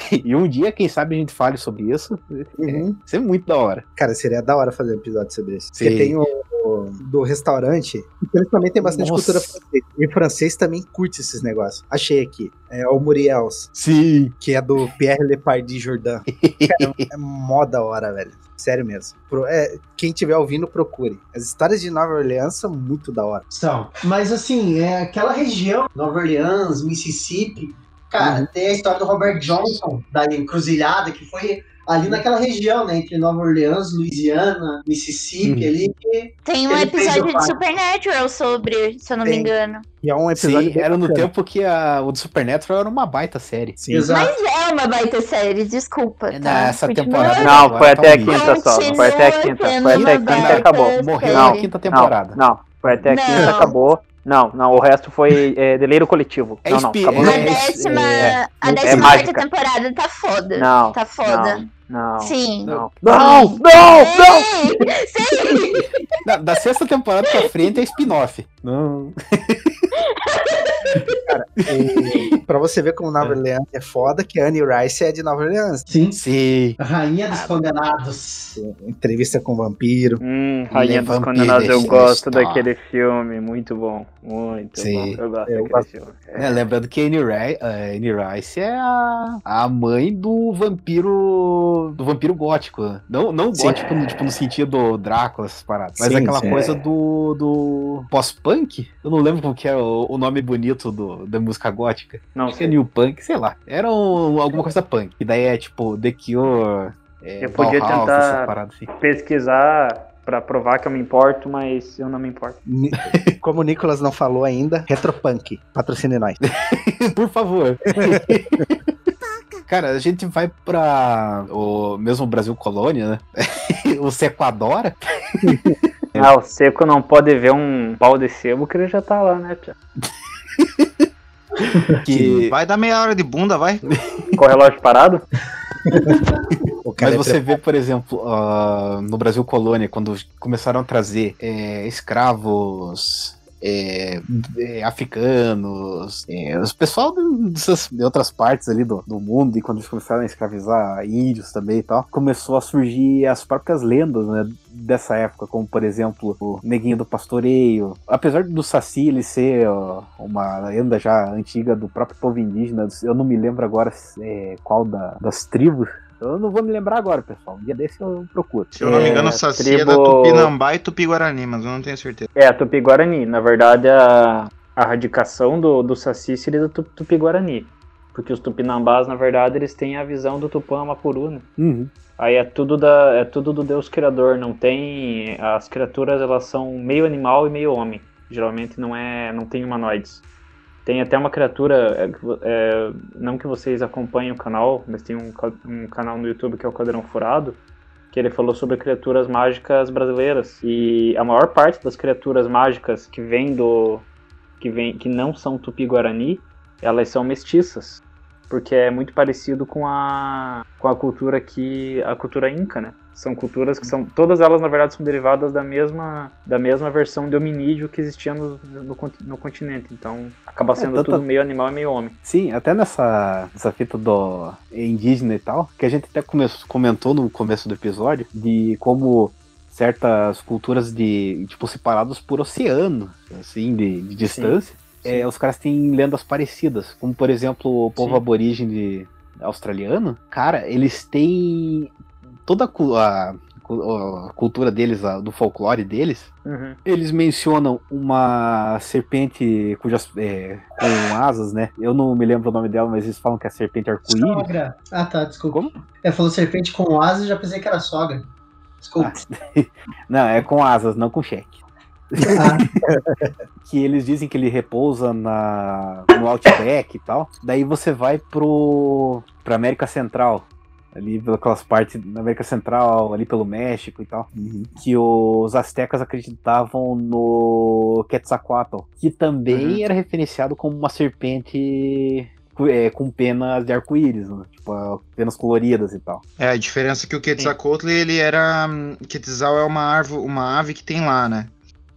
Speaker 1: E um dia, quem sabe, a gente fale sobre isso.
Speaker 2: Uhum.
Speaker 1: Isso é muito da hora.
Speaker 2: Cara, seria da hora fazer um episódio sobre isso.
Speaker 1: Sim.
Speaker 2: Porque tem o, o- do restaurante, que eles também tem bastante
Speaker 1: Nossa.
Speaker 2: cultura francesa. E francês também curte esses negócios. Achei aqui. É o Muriels,
Speaker 1: Sim.
Speaker 2: que é do Pierre Lepardi Jourdain. Cara, é mó da hora, velho. Sério mesmo. Pro- é, quem tiver ouvindo, procure. As histórias de Nova Orleans são muito da hora.
Speaker 5: São. Mas assim, é aquela região, Nova Orleans, Mississippi. Cara, tem a história do Robert Johnson, da encruzilhada, que foi ali naquela região, né? Entre Nova Orleans, Louisiana, Mississippi,
Speaker 1: Uhum.
Speaker 5: ali. que-
Speaker 6: Tem um episódio de. Supernatural sobre, se eu não me
Speaker 2: Tem.
Speaker 6: engano.
Speaker 2: E é um episódio.
Speaker 1: Sim, era no tempo que a, o do Supernatural era uma baita série.
Speaker 2: Sim.
Speaker 5: Exato.
Speaker 6: Mas é uma baita série, desculpa. Tá?
Speaker 1: Nessa temporada.
Speaker 10: Não,
Speaker 1: agora
Speaker 10: foi
Speaker 1: tá
Speaker 10: até a quinta só. Foi até a quinta. Foi até a quinta e acabou.
Speaker 1: Morreu
Speaker 10: Não,
Speaker 1: na quinta temporada.
Speaker 10: Não, foi até a
Speaker 6: Não.
Speaker 10: quinta, acabou. Não, não, o resto foi é, deleiro coletivo.
Speaker 1: É
Speaker 10: não, não, acabou
Speaker 6: A
Speaker 10: não.
Speaker 1: é-
Speaker 6: décima,
Speaker 1: é-
Speaker 6: a
Speaker 10: é
Speaker 6: décima
Speaker 10: mágica.
Speaker 6: quarta temporada tá foda.
Speaker 10: Não,
Speaker 6: Tá foda.
Speaker 10: Não,
Speaker 6: Sim.
Speaker 10: não. Não, não, não!
Speaker 6: Sim, sim.
Speaker 1: Da, da sexta temporada pra frente é spin-off. Não.
Speaker 2: E pra você ver como Nova Orleans é foda, que a Annie Rice é de Nova Orleans.
Speaker 5: Sim.
Speaker 1: Sim.
Speaker 5: Rainha dos condenados.
Speaker 2: Entrevista com o vampiro.
Speaker 10: Hum, Rainha dos
Speaker 1: Vampiro,
Speaker 10: Condenados, eu gosto daquele filme, muito bom, muito
Speaker 1: Sim.
Speaker 10: bom, eu gosto
Speaker 2: Eu
Speaker 10: daquele
Speaker 2: gosto.
Speaker 10: filme.
Speaker 1: É, lembrando que a Anne, Ri- a Anne Rice é a, a mãe do vampiro. do vampiro gótico. né? Não, não
Speaker 2: Sim.
Speaker 1: gótico no, tipo, no sentido Drácula, essas paradas. Mas
Speaker 2: Sim,
Speaker 1: aquela
Speaker 2: sim.
Speaker 1: coisa do, do pós-punk. Eu não lembro como que era o, o nome bonito do, da música gótica.
Speaker 10: Não
Speaker 1: Acho que é
Speaker 10: sei.
Speaker 1: New Punk, sei lá. Era um- alguma coisa punk. E daí é tipo The Cure. É,
Speaker 10: Eu podia
Speaker 1: Bauhaus,
Speaker 10: tentar-
Speaker 1: assim.
Speaker 10: pesquisar pra provar que eu me importo, mas eu não me importo.
Speaker 2: Como o Nicolas não falou ainda, Retropunk. Patrocine nós.
Speaker 1: Por favor. Cara, a gente vai pra o mesmo Brasil colônia, né? o Sequadora.
Speaker 10: Ah, o seco não pode ver um pau de sebo que ele já tá lá, né, Pia?
Speaker 1: Que...
Speaker 3: Vai dar meia hora de bunda, vai.
Speaker 10: Com o relógio parado?
Speaker 1: Mas
Speaker 2: é
Speaker 1: você vê, por exemplo, ah, no Brasil colônia, quando começaram a trazer é, escravos. É, é, africanos, é, os pessoal dessas, de outras partes ali do, do mundo, e quando eles começaram a escravizar índios também e tal, começou a surgir as próprias lendas, né, dessa época, como por exemplo o Neguinho do Pastoreio. Apesar do Saci ele ser ó, uma lenda já antiga do próprio povo indígena, eu não me lembro agora é, qual da- das tribos. Eu não vou me lembrar agora, pessoal. Um dia desse eu procuro.
Speaker 3: Se eu não me
Speaker 10: É,
Speaker 3: engano, o Saci é da
Speaker 10: tribo-
Speaker 3: Tupinambá e Tupi-Guarani, mas eu não tenho certeza.
Speaker 10: É, a Tupi-Guarani. Na verdade, a, a radicação do, do Saci seria do Tu- Tupi-Guarani. Porque os Tupinambás, na verdade, eles têm a visão do Tupã Amapuru, né?
Speaker 1: Uhum.
Speaker 10: Aí é tudo, da, é tudo do Deus Criador, não tem... As criaturas, elas são meio animal e meio homem. Geralmente não é, não tem humanoides. Tem até uma criatura, é, é, não que vocês acompanhem o canal, mas tem um, um canal no YouTube que é o Quadrão Furado, que ele falou sobre criaturas mágicas brasileiras. E a maior parte das criaturas mágicas que vem do... que, vem, que não são Tupi-Guarani, elas são mestiças porque é muito parecido com a, com a cultura que a cultura inca, né? São culturas que são. Todas elas, na verdade, são derivadas da mesma, da mesma versão de hominídeo que existia no, no, no continente. Então, acaba sendo
Speaker 1: tanto-
Speaker 10: tudo meio animal e meio homem.
Speaker 1: Sim, até nessa, nessa fita do indígena e tal, que a gente até come- comentou no começo do episódio, de como certas culturas de, tipo, separados por oceano, assim, de, de distância, é, os caras têm lendas parecidas, como por exemplo o povo
Speaker 10: Sim.
Speaker 1: aborígene australiano, cara, eles têm toda a, a, a cultura deles, a- do folclore deles,
Speaker 10: Uhum.
Speaker 1: eles mencionam uma serpente cujas é, com asas, né? Eu não me lembro o nome dela, mas eles falam que é a serpente arco-íris.
Speaker 5: Sogra. Ah, tá, desculpa.
Speaker 1: Como?
Speaker 5: É, falou serpente com asas, já pensei que era sogra. Desculpa.
Speaker 1: Não, é com asas, não com cheque.
Speaker 5: Ah,
Speaker 1: Que eles dizem que ele repousa na, no Outback e tal. Daí você vai pro pra América Central. Ali pelas partes da América Central, ali pelo México e tal. Que os astecas acreditavam no Quetzalcoatl. Que também
Speaker 10: Uhum.
Speaker 1: era referenciado como uma serpente é, com penas de arco-íris, né? Tipo, penas coloridas e tal.
Speaker 3: É, a diferença é que o Quetzalcoatl, ele era... hum, Quetzal é uma, árvore, uma ave que tem lá, né?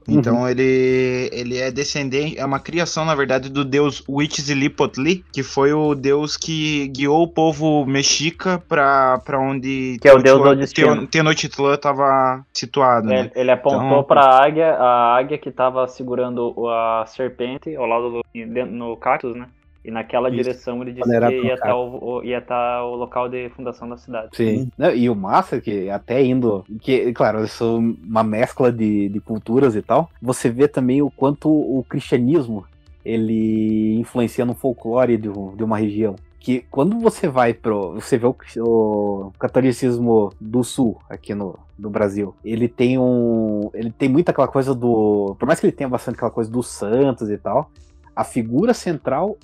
Speaker 3: Então ele, ele é descendente, é uma criação, na verdade, do deus Huitzilipotli, que foi o deus que guiou o povo mexica pra, pra onde
Speaker 10: Que é o deus do destino.
Speaker 3: Tenochtitlan estava situado, né?
Speaker 10: Ele, ele apontou
Speaker 3: Então-
Speaker 10: pra águia, a águia que tava segurando a serpente ao lado do no cactus, né? E naquela
Speaker 1: Isso.
Speaker 10: direção ele disse que ia estar o, o- ia tá o local de fundação da cidade.
Speaker 1: Sim. Não, e o massa é que até indo. Que, claro, eu sou uma mescla de, de culturas e tal. Você vê também o quanto o cristianismo ele influencia no folclore de, de uma região. Que quando você vai pro. Você vê o, o catolicismo do sul aqui no, no Brasil. Ele tem um. Ele tem muito aquela coisa do. Por mais que ele tenha bastante aquela coisa dos santos e tal, a figura central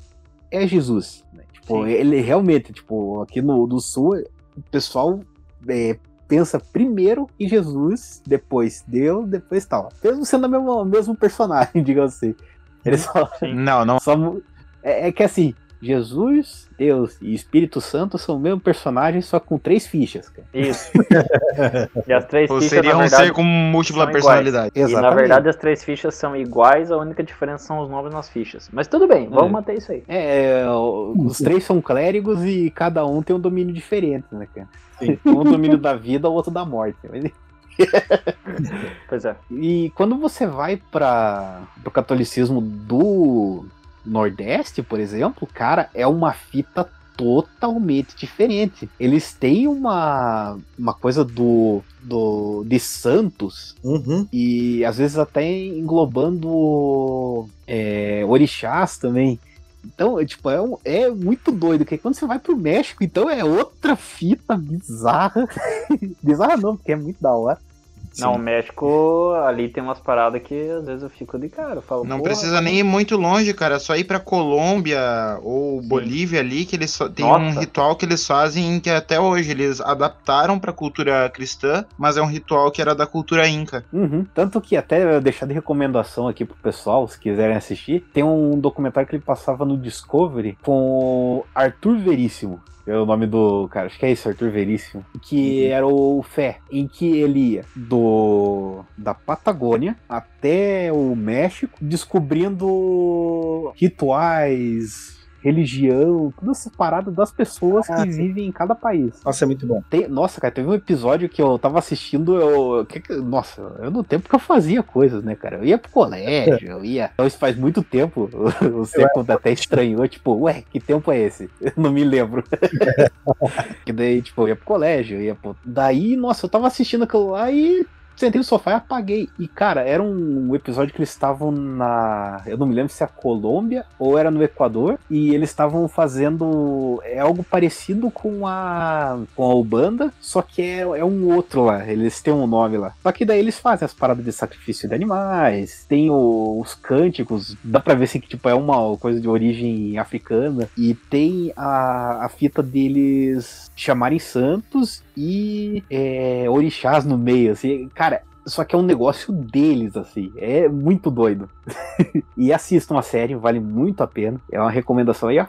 Speaker 1: é Jesus. né? Tipo,
Speaker 10: Sim.
Speaker 1: ele realmente, tipo, aqui no do sul, o pessoal é, pensa primeiro em Jesus, depois Deus, depois tal. Mesmo sendo o mesmo, personagem, digamos assim. Ele só,
Speaker 3: Não, não.
Speaker 1: só é, é que assim, Jesus, Deus e Espírito Santo são o mesmo personagem, só com três fichas, cara.
Speaker 10: Isso. e as três
Speaker 3: Ou
Speaker 10: fichas,
Speaker 3: seria
Speaker 10: na
Speaker 3: um
Speaker 10: verdade,
Speaker 3: ser com múltipla
Speaker 10: iguais.
Speaker 3: personalidade.
Speaker 10: E na verdade as três fichas são iguais, a única diferença são os nomes nas fichas. Mas tudo bem, vamos
Speaker 1: É.
Speaker 10: manter isso aí.
Speaker 1: É, o- os três são clérigos e cada um tem um domínio diferente, né, cara?
Speaker 2: Sim.
Speaker 1: Um domínio da vida, o outro da morte. Mas
Speaker 10: Pois é.
Speaker 1: E quando você vai para o catolicismo do Nordeste, por exemplo, cara, é uma fita totalmente diferente. Eles têm uma, uma coisa do, do de santos
Speaker 2: Uhum.
Speaker 1: e às vezes até englobando é, orixás também. Então, é, tipo, é, um- é muito doido, porque quando você vai pro México, então é outra fita bizarra. bizarra não, porque é muito da hora.
Speaker 10: Não, o México ali tem umas paradas que às vezes eu fico de cara. Eu falo,
Speaker 3: Não precisa nem ir muito longe, cara. É só ir pra Colômbia ou Bolívia ali, que eles só- tem um
Speaker 10: Nossa.
Speaker 3: ritual que eles fazem que até hoje eles adaptaram pra cultura cristã, mas é um ritual que era da cultura inca.
Speaker 1: Uhum. Tanto que até eu deixar de recomendação aqui pro pessoal, se quiserem assistir, tem um documentário que ele passava no Discovery com Arthur Veríssimo. É o nome do cara, acho que é isso, Arthur Veríssimo. Que era o Fé, em que ele ia do da Patagônia até o México, descobrindo rituais, religião, todas essas paradas das pessoas
Speaker 2: Ah,
Speaker 1: que
Speaker 2: sim.
Speaker 1: vivem em cada país.
Speaker 2: Nossa, é muito bom.
Speaker 1: Tem- nossa, cara, teve um episódio que eu tava assistindo, eu. que que- nossa, eu no tempo que eu fazia coisas, né, cara? Eu ia pro colégio, eu ia. Então isso faz muito tempo. O Seco até estranhou, tipo, ué, que tempo é esse? Eu não me lembro. que daí, tipo, eu ia pro colégio, eu ia pro. Daí, nossa, eu tava assistindo aquilo lá e. Sentei no sofá e apaguei. E, cara, era um episódio que eles estavam na. Eu não me lembro se é a Colômbia ou era no Equador. E eles estavam fazendo. É algo parecido com a. com a Ubanda, só que é, é um outro lá. Eles têm um nome lá. Só que daí eles fazem as paradas de sacrifício de animais, tem o- os cânticos. Dá pra ver assim que tipo, é uma coisa de origem africana. E tem a, a fita deles chamarem santos e é, orixás no meio, assim. Cara, só que é um negócio deles, assim. É muito doido. e assistam a série, vale muito a pena. É uma recomendação aí, ó.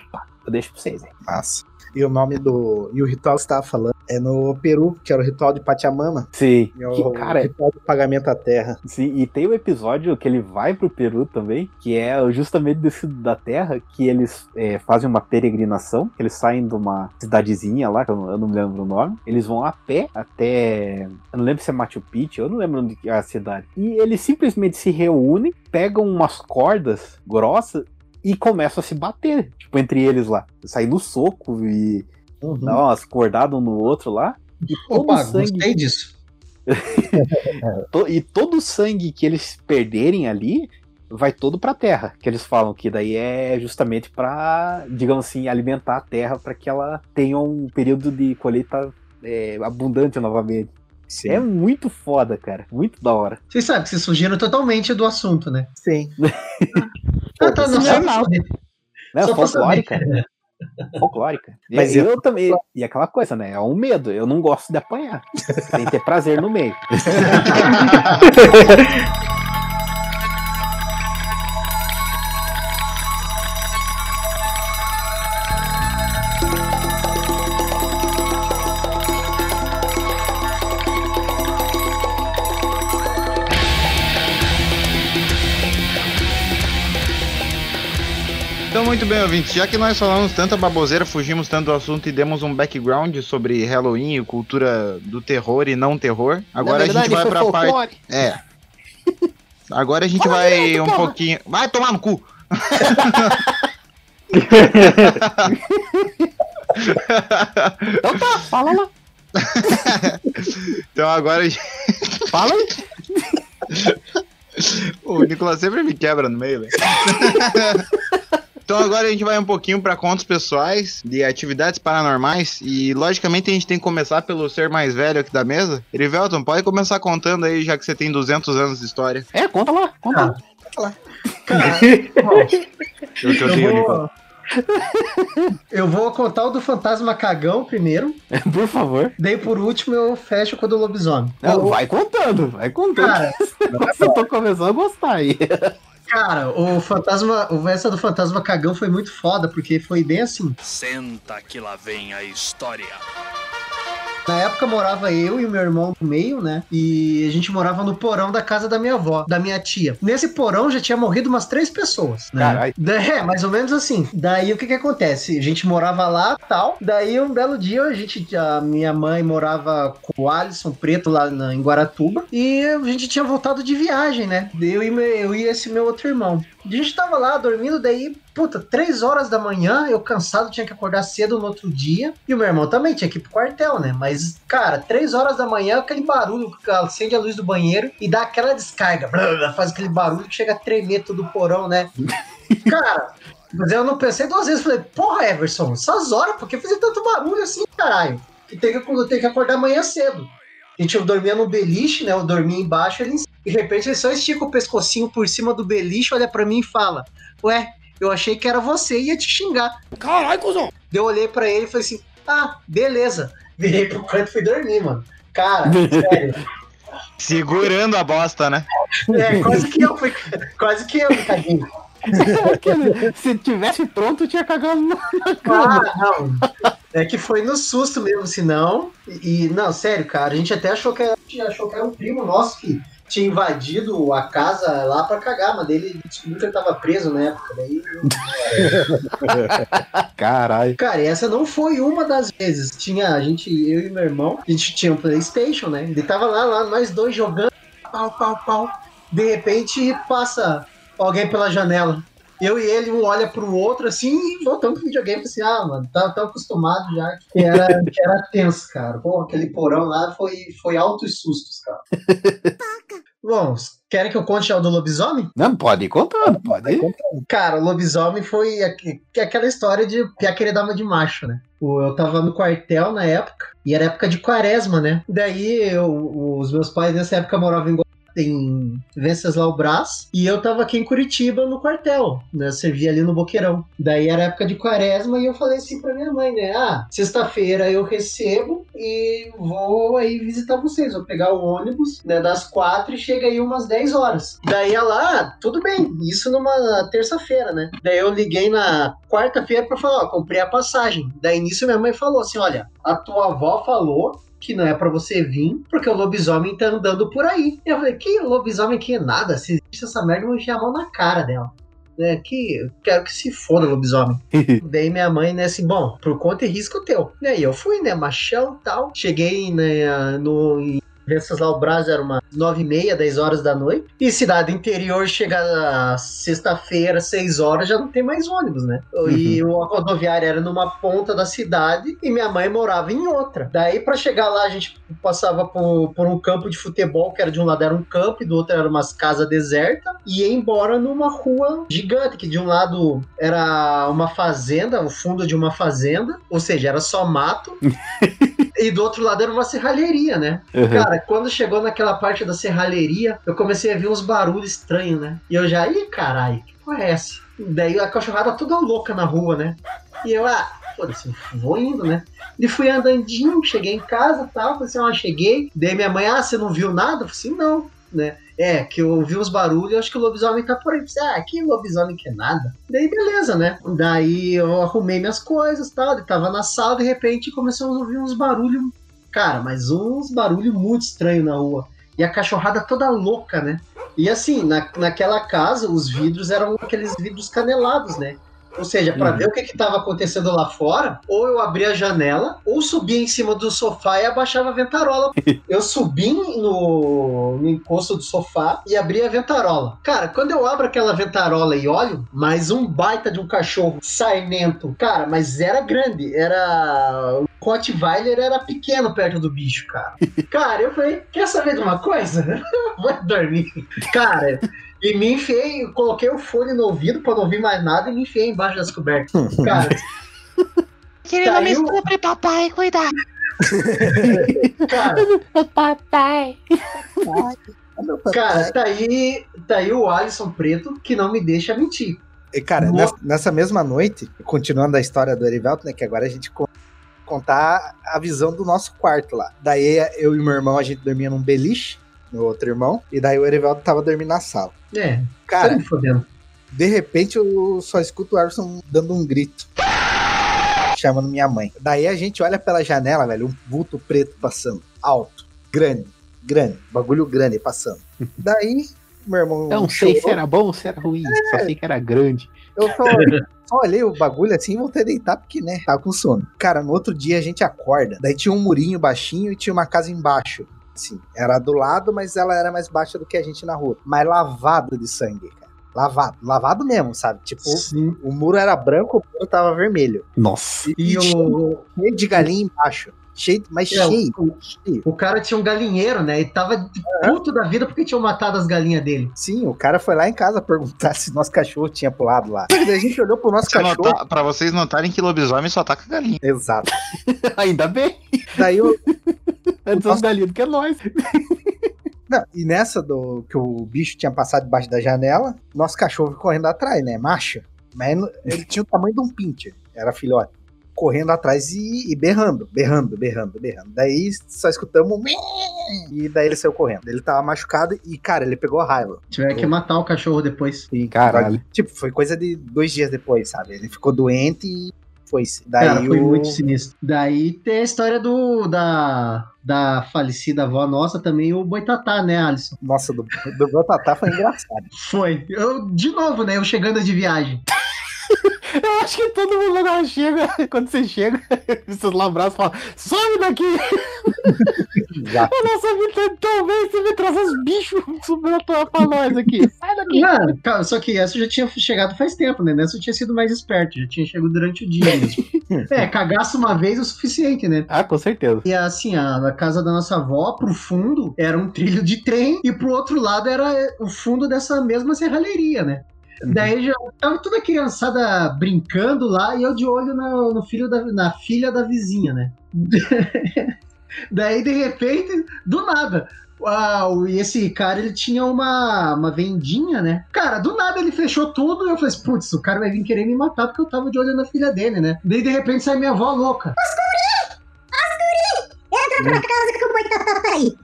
Speaker 1: Eu deixo pra vocês, hein?
Speaker 2: Massa. E o nome do. E o ritual que você tava falando É no Peru, que era o ritual de Pachamama.
Speaker 1: Sim.
Speaker 2: É o
Speaker 1: Que, cara,
Speaker 2: ritual de pagamento à terra.
Speaker 1: Sim, e tem o episódio que ele vai pro Peru também, que é justamente desse da Terra, que eles é, fazem uma peregrinação, eles saem de uma cidadezinha lá, que eu não, eu não me lembro o nome, eles vão a pé até, eu não lembro se é Machu Picchu, eu não lembro onde é a cidade, e eles simplesmente se reúnem, pegam umas cordas grossas e começam a se bater, tipo, entre eles lá, sair no soco e dar umas cordadas um no outro lá, e todo
Speaker 5: Opa,
Speaker 1: o sangue
Speaker 5: gostei disso.
Speaker 1: E todo o sangue que eles perderem ali vai todo pra terra. Que eles falam que daí é justamente pra, digamos assim, alimentar a terra para que ela tenha um período de colheita é, abundante novamente. É muito foda, cara. Muito da hora.
Speaker 5: Vocês sabem que vocês fugiram totalmente do assunto, né?
Speaker 2: Sim.
Speaker 5: Ah, tá, não,
Speaker 6: é
Speaker 5: só
Speaker 6: normal.
Speaker 5: saber.
Speaker 1: Não,
Speaker 5: Só pra
Speaker 1: folclórica. Folclórica.
Speaker 2: Mas
Speaker 1: Mas eu, também. E aquela coisa, né? É um medo. Eu não gosto de apanhar. Tem que ter prazer no meio.
Speaker 3: ouvintes. Já que nós falamos tanta baboseira, fugimos tanto do assunto e demos um background sobre Halloween e cultura do terror e não terror, agora a gente vai pra parte. É. Agora a gente vai um pouquinho. Vai tomar no cu!
Speaker 1: Então tá, fala lá.
Speaker 3: Então agora a gente.
Speaker 1: Fala aí.
Speaker 3: O Nicolas sempre me quebra no meio, velho. Então agora a gente vai um pouquinho pra contos pessoais de atividades paranormais e logicamente a gente tem que começar pelo ser mais velho aqui da mesa. Erivelton, pode começar contando aí, já que você tem 200 anos de história.
Speaker 1: É, conta lá, conta lá.
Speaker 3: Eu te odeio,
Speaker 5: Eu
Speaker 3: Nicolas.
Speaker 5: vou... eu vou contar o do fantasma cagão primeiro,
Speaker 1: Por favor.
Speaker 5: daí por último eu fecho com o do lobisomem.
Speaker 1: Não, vai contando, vai contando.
Speaker 5: Cara,
Speaker 1: eu tô começando a gostar aí.
Speaker 5: Cara, o fantasma, o essa do fantasma cagão foi muito foda, porque foi bem assim.
Speaker 9: Senta que lá vem a história.
Speaker 5: Na época morava eu e o meu irmão no meio, né? E a gente morava no porão da casa da minha avó, da minha tia. Nesse porão já tinha morrido umas três pessoas. Né? É, mais ou menos assim. Daí o que que acontece? A gente morava lá tal. Daí um belo dia a gente, a minha mãe morava com o Alisson Preto lá na, em Guaratuba. E a gente tinha voltado de viagem, né? Eu e, meu- eu e esse meu outro irmão. A gente tava lá dormindo, daí, puta, três horas da manhã, eu cansado, tinha que acordar cedo no outro dia. E o meu irmão também tinha que ir pro quartel, né? Mas, cara, três horas da manhã, aquele barulho, que acende a luz do banheiro e dá aquela descarga. blá, blá, faz aquele barulho que chega a tremer todo o porão, né? Cara, mas eu não pensei duas vezes. Falei, porra, Everson, essas horas, por que fazer tanto barulho assim, caralho? Que tem que, tenho que acordar amanhã cedo. A gente dormia no beliche, né? Eu dormia embaixo, ele em De repente ele só estica o pescocinho por cima do beliche, olha pra mim e fala: Ué, eu achei que era você e ia te xingar.
Speaker 9: Caralho, cuzão!
Speaker 5: Eu olhei pra ele e falei assim: Ah, beleza. Virei pro canto e fui dormir, mano. Cara, sério.
Speaker 3: Segurando a bosta, né?
Speaker 5: É, quase que eu fui. Quase que eu me caguei.
Speaker 1: Se tivesse pronto, tinha cagado no...
Speaker 5: Ah, não. É que foi no susto mesmo, senão. E, e, não, sério, cara, a gente até achou que, era, achou que era um primo nosso que tinha invadido a casa lá pra cagar, mas ele descobriu que ele tava preso na época. Daí,
Speaker 1: Caralho.
Speaker 5: cara, e essa não foi uma das vezes. Tinha a gente, eu e meu irmão, a gente tinha um Playstation, né? Ele tava lá, lá, nós dois jogando, pau, pau, pau. De repente passa alguém pela janela. Eu e ele, um olha pro outro assim e voltamos pro videogame. Assim, ah, mano, tá tão acostumado já que era, que era tenso, cara. Pô, aquele porão lá foi, foi altos sustos, cara. Bom, querem que eu conte o do lobisomem?
Speaker 1: Não, pode ir contando, pode ir.
Speaker 5: Cara, o lobisomem foi aqu- aquela história de Pia querer dama de macho, né? O- Eu tava no quartel na época, e era época de quaresma, né? Daí eu- os meus pais nessa época moravam em em Venceslau Brás, e eu tava aqui em Curitiba no quartel, né? Eu servia ali no Boqueirão. Daí era época de quaresma e eu falei assim pra minha mãe, né? Ah, sexta-feira eu recebo e vou aí visitar vocês. Vou pegar o ônibus, né, das quatro e chega aí umas 10 horas. Daí ela, ah, tudo bem, isso numa terça-feira, né? Daí eu liguei na quarta-feira pra falar, ó, comprei a passagem. Daí nisso minha mãe falou assim: olha, a tua avó falou que não é pra você vir, porque o lobisomem tá andando por aí. E eu falei, que lobisomem que é nada? Se existe essa merda, eu vou enfiar a mão na cara dela. Né, que eu quero que se foda lobisomem. Daí minha mãe, né, assim, bom, por conta e risco teu. E aí eu fui, né, machão e tal. Cheguei né, no, em Venceslau Braz era umas 9 e meia, 10 horas da noite. E cidade interior chega sexta-feira, 6 horas, já não tem mais ônibus, né? E a rodoviária era numa ponta da cidade e minha mãe morava em outra. Daí para chegar lá a gente passava por, por um campo de futebol, que era de um lado era um campo e do outro era umas casas desertas. E ia embora numa rua gigante, que de um lado era uma fazenda, o fundo de uma fazenda, ou seja, era só mato. e do outro lado era uma serralheria, né?
Speaker 1: Uhum.
Speaker 5: Cara, quando chegou naquela parte da serralheria, eu comecei a ver uns barulhos estranhos, né? E eu já, ih, caralho, que porra é essa? Daí a cachorrada toda louca na rua, né? E eu, ah, foda-se, vou indo, né? E fui andandinho, cheguei em casa e tal, falei assim, ó, cheguei. Daí minha mãe, ah, você não viu nada? Eu falei assim, não, né? É, que eu ouvi uns barulhos, acho que o lobisomem tá por aí. Ah, que lobisomem que é nada. Daí beleza, né? Daí eu arrumei minhas coisas tal, ele tava na sala, de repente começou a ouvir uns barulhos Cara, mas uns barulhos muito estranhos na rua. E a cachorrada toda louca, né? E assim, na, naquela casa, os vidros eram aqueles vidros canelados, né? Ou seja, para
Speaker 1: Uhum.
Speaker 5: ver o que estava acontecendo lá fora, ou eu abria a janela, ou subia em cima do sofá e abaixava a ventarola. eu subi no, no encosto do sofá e abri a ventarola. Cara, quando eu abro aquela ventarola e olho, mais um baita de um cachorro sarnento. Cara, mas era grande, era. O Rottweiler era pequeno perto do bicho, cara. Cara, eu falei, quer saber de uma coisa? Vou dormir. Cara, e me enfiei, coloquei o fone no ouvido pra não ouvir mais nada e me enfiei embaixo das cobertas. Cara,
Speaker 7: Querido, me estupre, papai, cuidado.
Speaker 5: cara,
Speaker 7: Papai.
Speaker 5: cara, tá aí, tá aí o Alisson Preto que não me deixa mentir.
Speaker 2: E, cara, nessa, nessa mesma noite, continuando a história do Erivelto, né? Que agora a gente co- contar a visão do nosso quarto lá. Daí eu e meu irmão, a gente dormia num beliche, meu outro irmão, e daí o Erivelto tava dormindo na sala.
Speaker 5: É, tá
Speaker 2: Cara,
Speaker 5: fodendo.
Speaker 2: de repente eu só escuto o Arson dando um grito. Chamando minha mãe. Daí a gente olha pela janela, velho, um vulto preto passando. Alto, grande, grande, bagulho grande passando. Daí, meu irmão.
Speaker 1: Não sei se era bom ou se era ruim. Só sei que era grande.
Speaker 2: Eu só, só olhei o bagulho assim e voltei a deitar, porque, né, tava com sono. Cara, no outro dia a gente acorda. Daí tinha um murinho baixinho e tinha uma casa embaixo. Assim, era do lado, mas ela era mais baixa do que a gente na rua. Mas lavado de sangue, cara. Lavado, lavado mesmo, sabe? Tipo,
Speaker 5: Sim.
Speaker 2: o muro era branco, o muro tava vermelho.
Speaker 1: Nossa.
Speaker 5: E o,
Speaker 2: Cheio de galinha embaixo. Cheio, mas
Speaker 5: É,
Speaker 2: cheio.
Speaker 5: o-
Speaker 2: cheio.
Speaker 5: o cara tinha um galinheiro, né? E tava de puto da vida porque tinham matado as galinhas dele.
Speaker 2: Sim, o cara foi lá em casa perguntar se nosso cachorro tinha pulado lá. Daí a gente olhou pro nosso cachorro.
Speaker 3: notar- pra vocês notarem que lobisomem só ataca galinha.
Speaker 2: Exato.
Speaker 1: Ainda bem.
Speaker 2: Daí eu,
Speaker 1: Antes
Speaker 2: Nossa.
Speaker 1: os galinhos do que nós.
Speaker 2: Não, e nessa do que o bicho tinha passado debaixo da janela, nosso cachorro correndo atrás, né? Macho. Mas ele- ele tinha o tamanho de um pincher, era filhote. Correndo atrás e, e berrando, berrando, berrando, berrando. Daí só escutamos um e daí ele saiu correndo. Ele tava machucado e, cara, ele pegou a raiva.
Speaker 5: Tiveram que matar o cachorro depois.
Speaker 1: Sim, caralho.
Speaker 2: Tipo, foi coisa de dois dias depois, sabe? Ele ficou doente e foi-se. Daí
Speaker 5: Cara, foi
Speaker 2: o...
Speaker 5: muito sinistro. Daí tem a história do da, da falecida avó nossa também, o Boitatá, né, Alisson?
Speaker 2: Nossa, do, do meu tatá foi engraçado.
Speaker 5: Foi. Eu, de novo, né? Eu chegando de viagem.
Speaker 1: Eu acho que todo mundo agora chega, quando você chega, esses labraços falam, some daqui!
Speaker 2: Já.
Speaker 1: A nossa vida tá tão bem, você me traz uns bichos subindo pra pra nós aqui. Sai daqui!
Speaker 5: Mano, cara, só que essa já tinha chegado faz tempo, né? Nessa eu tinha sido mais esperto, já tinha chegado durante o dia mesmo. é, cagaço uma vez é o suficiente, né?
Speaker 1: Ah, com certeza.
Speaker 5: E assim, a, a casa da nossa avó, pro fundo, era um trilho de trem, e pro outro lado era o fundo dessa mesma serralheria, né? Daí já tava toda a criançada brincando lá e eu de olho no, no filho da, na filha da vizinha, né? Daí, de repente, do nada, Uau, e esse cara, ele tinha uma, uma vendinha, né? Cara, do nada ele fechou tudo e eu falei, putz, o cara vai vir querer me matar porque eu tava de olho na filha dele, né? Daí, de repente, sai minha avó louca.
Speaker 11: Entra pra casa que o boitatá tá aí.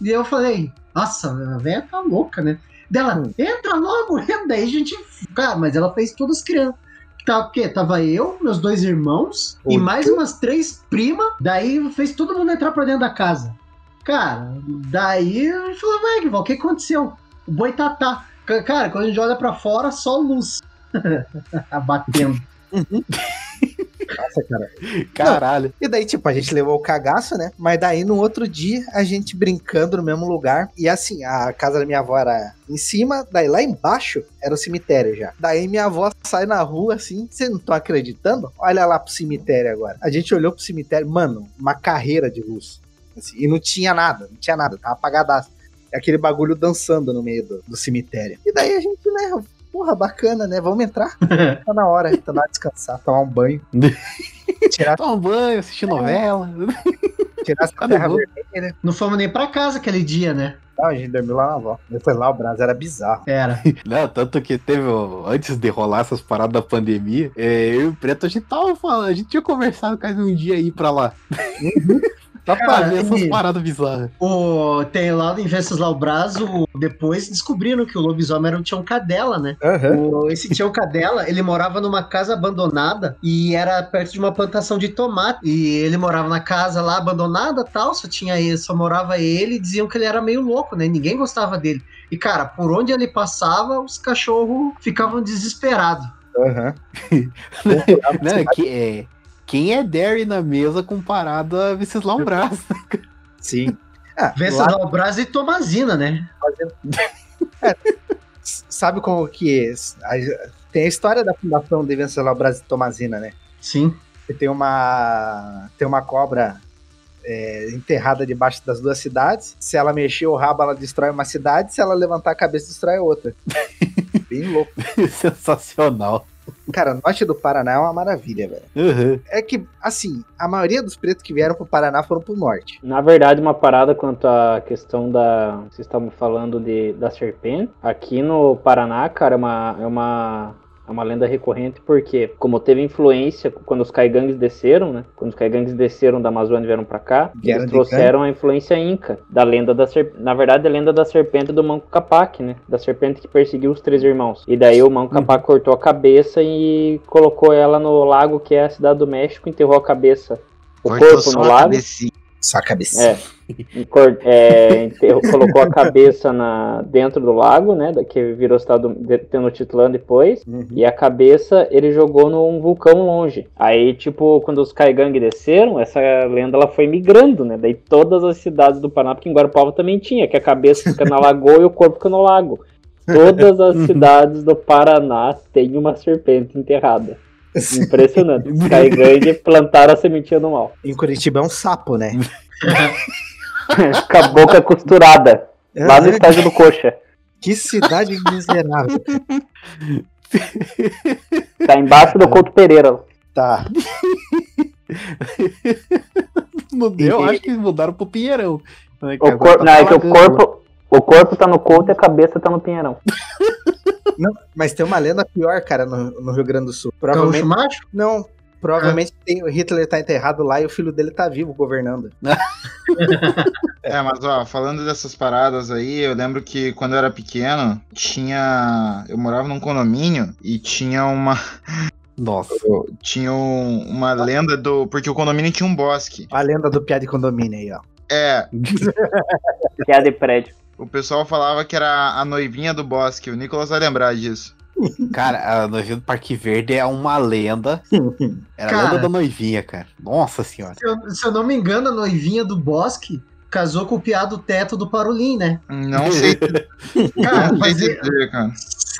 Speaker 5: E eu falei, nossa, a velha tá louca, né? Dela, entra logo. Daí a gente. Cara, mas ela fez todas as crianças. Tá, o quê? Tava eu, meus dois irmãos e mais umas três primas. Daí fez todo mundo entrar pra dentro da casa. Cara, daí a gente falou, vai, Guival, o que aconteceu? O boitatá. Ca- Cara, quando a gente olha pra fora, só luz. Batendo.
Speaker 2: Nossa, cara.
Speaker 1: Caralho.
Speaker 2: E daí, tipo, a gente levou o cagaço, né? Mas daí, no outro dia, a gente brincando no mesmo lugar. E assim, a casa da minha avó era em cima, daí lá embaixo era o cemitério já. Daí minha avó sai na rua assim, vocês não estão acreditando? Olha lá pro cemitério agora. A gente olhou pro cemitério, mano, uma carreira de luz. Assim, e não tinha nada, não tinha nada, tava apagadaço. Aquele bagulho dançando no meio do, do cemitério. E daí a gente, né, porra, bacana, né? Vamos entrar. Tá na hora, tá na hora de descansar, tomar um banho. tirar,
Speaker 1: Toma um banho, assistir novela.
Speaker 2: tirar essa
Speaker 1: Cadê
Speaker 2: terra vermelha.
Speaker 5: Não fomos nem pra casa aquele dia, né?
Speaker 2: Não, a gente dormiu lá na avó. Depois lá o Brás era bizarro.
Speaker 5: Era.
Speaker 1: Não, tanto que teve, antes de rolar essas paradas da pandemia, é, eu e o Preto, a gente tava falando, a gente tinha conversado quase um dia ir pra lá. Só pra
Speaker 5: Cara,
Speaker 1: ver essas
Speaker 5: e-
Speaker 1: paradas bizarras.
Speaker 5: O, tem lá em Venceslau o depois descobriram que o lobisomem era o Tião Cadela, né? O- esse Tião Cadela, ele morava numa casa abandonada e era perto de uma plantação de tomate. E ele morava na casa lá abandonada tal, só tinha ele, só morava ele e diziam que ele era meio louco, né? Ninguém gostava dele. E cara, por onde ele passava, os cachorros ficavam desesperados.
Speaker 2: Aham.
Speaker 1: Não, é que, é, quem é Derry na mesa comparado a Venceslau Brás?
Speaker 2: Sim. Lá-
Speaker 5: Venceslau Braz e Tomazina, né?
Speaker 2: sabe como que é? Tem a história da fundação de Venceslau Braz e Tomazina, né?
Speaker 5: Sim.
Speaker 2: Que tem uma tem uma cobra é, enterrada debaixo das duas cidades. Se ela mexer o rabo, ela destrói uma cidade. Se ela levantar a cabeça, destrói outra. Bem louco.
Speaker 1: Sensacional.
Speaker 2: Cara, o norte do Paraná é uma maravilha, velho.
Speaker 1: Uhum.
Speaker 2: É que, assim, a maioria dos pretos que vieram pro Paraná foram pro norte.
Speaker 10: Na verdade, uma parada quanto à questão da. Vocês estavam falando de, da serpente. Aqui no Paraná, cara, é uma, é uma, é uma lenda recorrente, porque, como teve influência quando os caigangues desceram, né? Quando os caigangues desceram da Amazônia e vieram pra cá,
Speaker 2: Vieram
Speaker 10: eles trouxeram a influência inca, da lenda da serpente. Na verdade, a lenda da serpente do Manco Capac, né? Da serpente que perseguiu os três irmãos. E daí o Manco Capac cortou a cabeça e colocou ela no lago que é a cidade do México, enterrou a cabeça. O
Speaker 3: Cortou
Speaker 10: corpo no lago.
Speaker 3: cabecinha.
Speaker 2: Só a cabeça.
Speaker 10: É. Cor- é, colocou a cabeça na, dentro do lago, né? da- Que virou estado Tenochtitlan depois.
Speaker 2: Uhum.
Speaker 10: E a cabeça ele jogou num vulcão longe. Aí, tipo, quando os Kaigang desceram, essa lenda ela foi migrando, né? Daí todas as cidades do Paraná, porque em Guarapava também tinha, que a cabeça fica na lagoa e o corpo fica no lago. Todas as cidades do Paraná têm uma serpente enterrada. Impressionante. Os Kaigang plantaram a sementinha do mal.
Speaker 2: Em Curitiba é um sapo, né?
Speaker 10: Com a boca costurada. Lá no estágio do coxa.
Speaker 2: Que cidade miserável.
Speaker 10: Tá embaixo do Couto Pereira.
Speaker 2: Tá.
Speaker 1: Eu acho que mudaram pro Pinheirão. né, que
Speaker 10: O, cor...
Speaker 1: tá
Speaker 10: Não, é que o corpo, o corpo tá no Couto e a cabeça tá no Pinheirão.
Speaker 2: Não, mas tem uma lenda pior, cara, no, no Rio Grande do Sul.
Speaker 5: Gaúcho
Speaker 2: Provavelmente.
Speaker 5: macho?
Speaker 2: Não. Provavelmente tem, o Hitler tá enterrado lá e o filho dele tá vivo governando.
Speaker 3: É, mas ó, falando dessas paradas aí, eu lembro que quando eu era pequeno, tinha. Eu morava num condomínio e tinha uma.
Speaker 1: Nossa.
Speaker 3: Tinha um- uma lenda do. Porque o condomínio tinha um bosque.
Speaker 2: A lenda do piá de condomínio aí, ó.
Speaker 3: É,
Speaker 10: é a de prédio.
Speaker 3: O pessoal falava que era a noivinha do bosque. O Nicolas vai lembrar disso.
Speaker 1: Cara, a noivinha do Parque Verde é uma lenda. Era a
Speaker 5: Cara.
Speaker 1: lenda da noivinha, cara. Nossa senhora.
Speaker 5: Se eu, se eu não me engano, a noivinha do Bosque casou com o piá do teto do Parolim, né?
Speaker 3: Não sei,
Speaker 5: Cara,
Speaker 3: não sei
Speaker 5: mas,
Speaker 3: dizer, cara.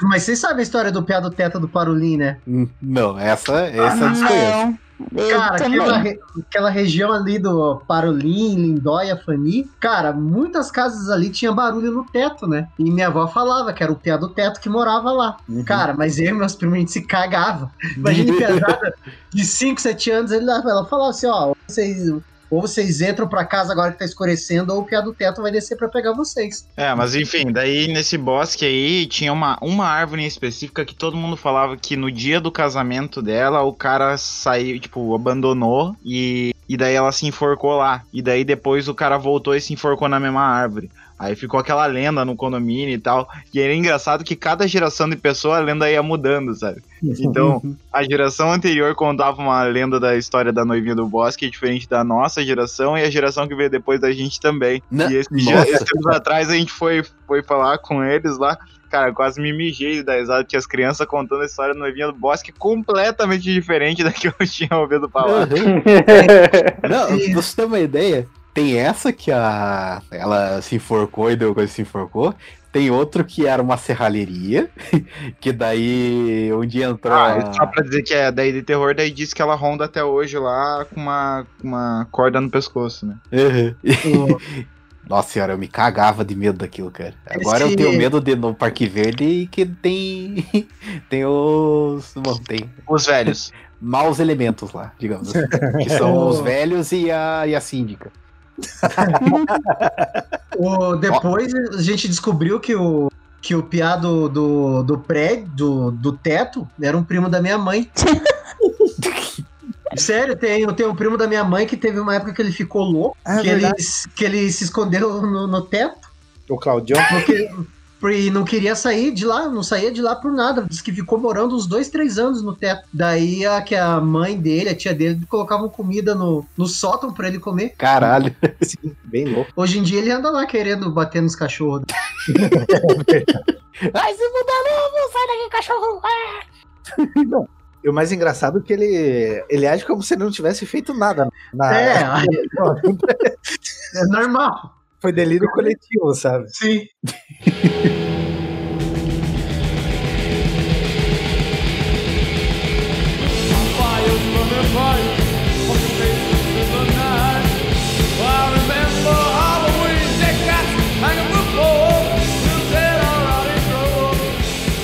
Speaker 5: mas vocês sabem a história do piá do teto do Parolim, né?
Speaker 1: Hum, Não, essa, essa eu desconheço.
Speaker 6: Não, eu
Speaker 5: Cara, aquela,
Speaker 6: também.
Speaker 5: re- aquela região ali do Parolim, Lindóia, Fani, cara, muitas casas ali tinha barulho no teto, né? E minha avó falava que era o piá do teto que morava lá. Cara, mas eu e meus primos, a gente se cagava. Imagina pesada de 5, 7 anos, ele, ela falava assim, ó, vocês, Ou vocês entram pra casa agora que tá escurecendo, ou o piá do teto vai descer pra pegar vocês.
Speaker 3: É, mas enfim, daí nesse bosque aí tinha uma, uma árvore em específica que todo mundo falava que no dia do casamento dela o cara saiu, tipo, abandonou e, e daí ela se enforcou lá. E daí depois o cara voltou e se enforcou na mesma árvore. Aí ficou aquela lenda no condomínio e tal. E era engraçado que cada geração de pessoa a lenda ia mudando, sabe? Então, a geração anterior contava uma lenda da história da noivinha do bosque, diferente da nossa geração, e a geração que veio depois da gente também.
Speaker 1: Na-
Speaker 3: E esses dias esses tempos atrás a gente foi, foi falar com eles lá. Cara, quase me mijei da risada que as crianças contando a história da noivinha do bosque completamente diferente da que eu tinha ouvido falar.
Speaker 1: Uhum. Não, você ter uma ideia, tem essa que a ela se enforcou e deu coisa se enforcou. Tem outro que era uma serralheria, que daí um dia entrou.
Speaker 3: Ah,
Speaker 1: a-
Speaker 3: só pra dizer que é daí de terror, daí diz que ela ronda até hoje lá com uma, uma corda no pescoço, né?
Speaker 1: Uhum. Nossa senhora, eu me cagava de medo daquilo, cara. Agora eu
Speaker 5: Esse-
Speaker 1: tenho medo de no Parque Verde que tem. tem os. Bom, tem
Speaker 3: Os velhos.
Speaker 1: maus elementos lá, digamos assim. Que são os velhos e a, e a síndica.
Speaker 5: O, depois a gente descobriu que o, que o piá do, do, do prédio, do, do teto, era um primo da minha mãe. Sério, tem, tem um primo da minha mãe que teve uma época que ele ficou louco,
Speaker 2: Ah,
Speaker 5: que, ele, que ele se escondeu no, no teto.
Speaker 2: O Claudião.
Speaker 5: Porque, e não queria sair de lá, não saía de lá por nada. Diz que ficou morando uns dois, três anos no teto. Daí a, que a mãe dele, a tia dele, colocavam comida no, no sótão pra ele comer.
Speaker 1: Caralho.
Speaker 2: Sim, bem louco.
Speaker 5: Hoje em dia ele anda lá querendo bater nos cachorros.
Speaker 7: Ai, se mudar logo, sai daqui, cachorro. Ah!
Speaker 2: E o mais engraçado é que ele, ele age como se ele não tivesse feito nada. Na...
Speaker 5: É, é normal.
Speaker 2: Foi delírio coletivo, sabe?
Speaker 5: Sim.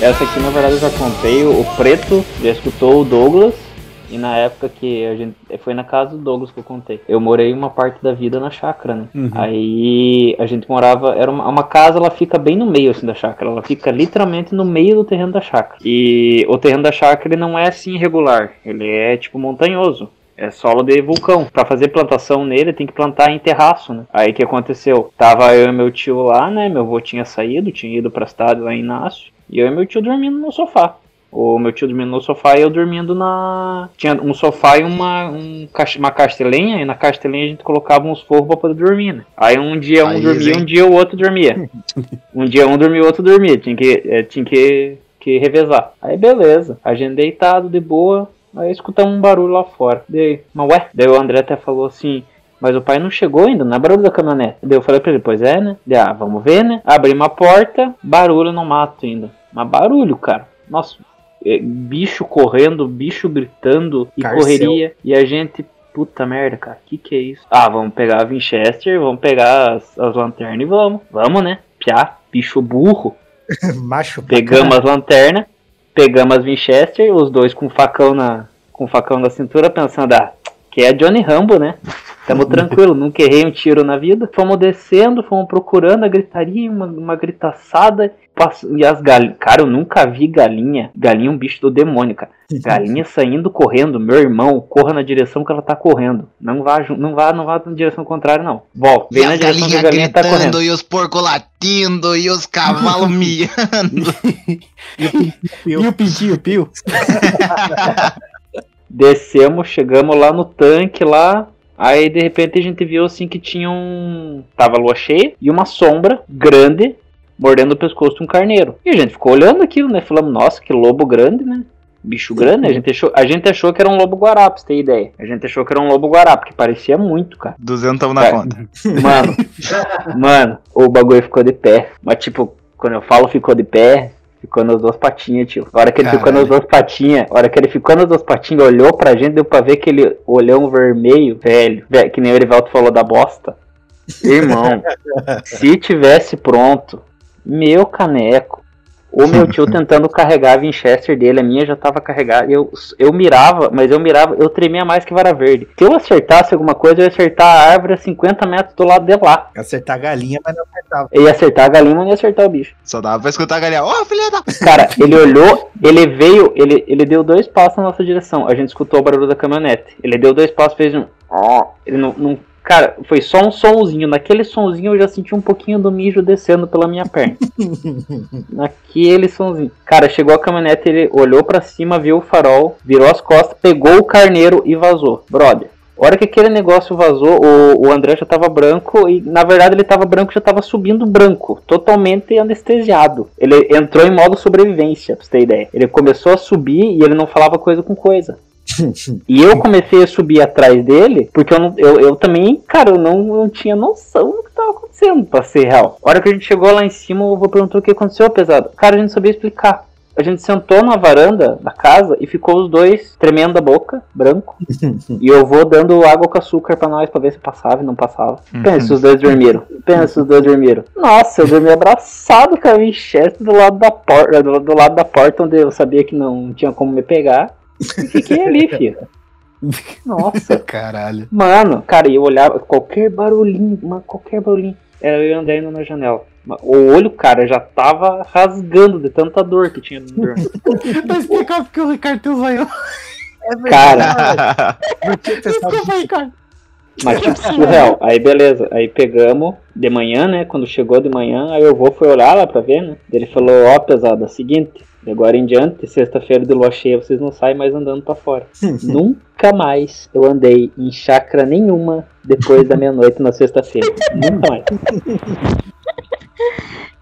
Speaker 10: Essa aqui, na verdade, eu já contei. O Preto já escutou o Douglas. E na época que a gente. Foi na casa do Douglas que eu contei. Eu morei uma parte da vida na chácara, né?
Speaker 1: Uhum.
Speaker 10: Aí a gente morava. Era uma, uma casa, ela fica bem no meio assim da chácara. Ela fica literalmente no meio do terreno da chácara. E o terreno da chácara ele não é assim irregular. Ele é tipo montanhoso. É solo de vulcão. Pra fazer plantação nele tem que plantar em terraço, né? Aí o que aconteceu? Tava eu e meu tio lá, né? Meu avô tinha saído, tinha ido pra cidade lá em Inácio. E eu e meu tio dormindo no sofá. O meu tio dormindo no sofá e eu dormindo na. Tinha um sofá e uma, um, uma castelinha, e na castelinha a gente colocava uns forros pra poder dormir, né? Aí um dia um
Speaker 3: Aí,
Speaker 10: dormia,
Speaker 3: hein?
Speaker 10: um dia o outro dormia. um dia um dormia, o outro dormia. Tinha que, eh, tinha que, que revezar. Aí beleza, a gente deitado de boa, aí escutamos um barulho lá fora. Daí, mas ué? Daí o André até falou assim. Mas o pai não chegou ainda, não é barulho da caminhonete. Daí eu falei pra ele, pois é, né? Daí, ah, vamos ver, né? Abri uma porta, barulho no mato ainda. Mas barulho, cara. Nossa, é, bicho correndo, bicho gritando e
Speaker 2: Carcel.
Speaker 10: correria. E a gente, puta merda, cara, que que é isso? Ah, vamos pegar a Winchester, vamos pegar as, as lanternas e vamos. Vamos, né? Piá, bicho burro.
Speaker 2: Macho.
Speaker 10: Pegamos as lanternas, pegamos as Winchester, os dois com facão na com facão na cintura, pensando, ah, que é Johnny Rambo, né? Tamo tranquilo, nunca errei um tiro na vida. Fomos descendo, fomos procurando a gritaria, uma, uma gritaçada. Passo- E as galinhas. Cara, eu nunca vi galinha. Galinha é um bicho do demônio, cara. Galinha saindo correndo, meu irmão, corra na direção que ela tá correndo. Não vá, não vá, não vá na direção contrária, não. Volta, vem na direção que a galinha tá correndo.
Speaker 3: e os porcos latindo e os cavalos miando.
Speaker 1: E o pintinho pio?
Speaker 10: Descemos, chegamos lá no tanque lá. Aí de repente a gente viu assim que tinha um. Tava a lua cheia e uma sombra grande mordendo o pescoço de um carneiro. E a gente ficou olhando aquilo, né? Falamos, nossa, que lobo grande, né? Bicho grande, a gente, achou, a gente achou que era um lobo guará, pra você ter ideia. A gente achou que era um lobo guará, porque parecia muito, cara.
Speaker 3: Duzentão na
Speaker 10: É.
Speaker 3: conta.
Speaker 10: Mano, mano, o bagulho ficou de pé. Mas tipo, quando eu falo ficou de pé, ficou nas duas patinhas, tio. A hora que ele ficou
Speaker 1: Caralho.
Speaker 10: nas duas patinhas, a hora que ele ficou nas duas patinhas, olhou pra gente, deu pra ver aquele olhão vermelho, velho, velho, que nem o Erivaldo falou da bosta. Irmão, se tivesse pronto, meu caneco, O meu tio tentando carregar a Winchester dele, a minha já tava carregada. Eu, eu mirava, mas eu mirava, eu tremia mais que vara verde. Se eu acertasse alguma coisa, eu ia acertar a árvore a 50 metros do lado de lá.
Speaker 2: Acertar a galinha, mas não acertava.
Speaker 10: Eu ia acertar a galinha, mas não ia acertar o bicho.
Speaker 3: Só dava pra escutar a galinha. Ô, filha da.
Speaker 10: Cara, ele olhou, ele veio, ele, ele deu dois passos na nossa direção. A gente escutou o barulho da caminhonete. Ele deu dois passos, fez um. ó. Ele não, não. Cara, foi só um sonzinho. Naquele sonzinho eu já senti um pouquinho do mijo descendo pela minha perna. Naquele sonzinho. Cara, chegou a caminhonete, ele olhou pra cima, viu o farol, virou as costas, pegou o carneiro e vazou. Brother. A hora que aquele negócio vazou, o, o André já tava branco e na verdade ele tava branco, já tava subindo branco, totalmente anestesiado. Ele entrou em modo sobrevivência, pra você ter ideia. Ele começou a subir e ele não falava coisa com coisa. E eu comecei a subir atrás dele, porque eu, não, eu, eu também, cara, eu não, não tinha noção do que tava acontecendo, pra ser real. A hora que a gente chegou lá em cima, o vô perguntou o que aconteceu, pesado. Cara, a gente sabia explicar. A gente sentou na varanda da casa e ficou os dois tremendo a boca, branco. e eu vou dando água com açúcar pra nós pra ver se passava e não passava. Pensa se os dois dormiram. Pensa os dois dormiram. Nossa, eu dormi abraçado com a Winchester do lado da porta, do, do lado da porta onde eu sabia que não tinha como me pegar. E fiquei ali, filho. Nossa.
Speaker 1: Caralho.
Speaker 10: Mano, cara, eu olhava qualquer barulhinho, mano, qualquer barulhinho. Era eu andando na janela. O olho, cara, já tava rasgando de tanta dor que tinha no dorme.
Speaker 1: Tá explicado porque o Ricardo tem um zoião.
Speaker 2: É
Speaker 10: Cara,
Speaker 1: Desculpa, Ricardo.
Speaker 10: mas tipo, surreal. Aí beleza, aí pegamos de manhã, né? Quando chegou de manhã, aí eu vou foi olhar lá pra ver, né? Ele falou, ó, pesada, seguinte, de agora em diante, sexta-feira de lua cheia, vocês não saem mais andando pra fora. Nunca mais eu andei em chácara nenhuma depois da meia-noite na sexta-feira. Nunca mais.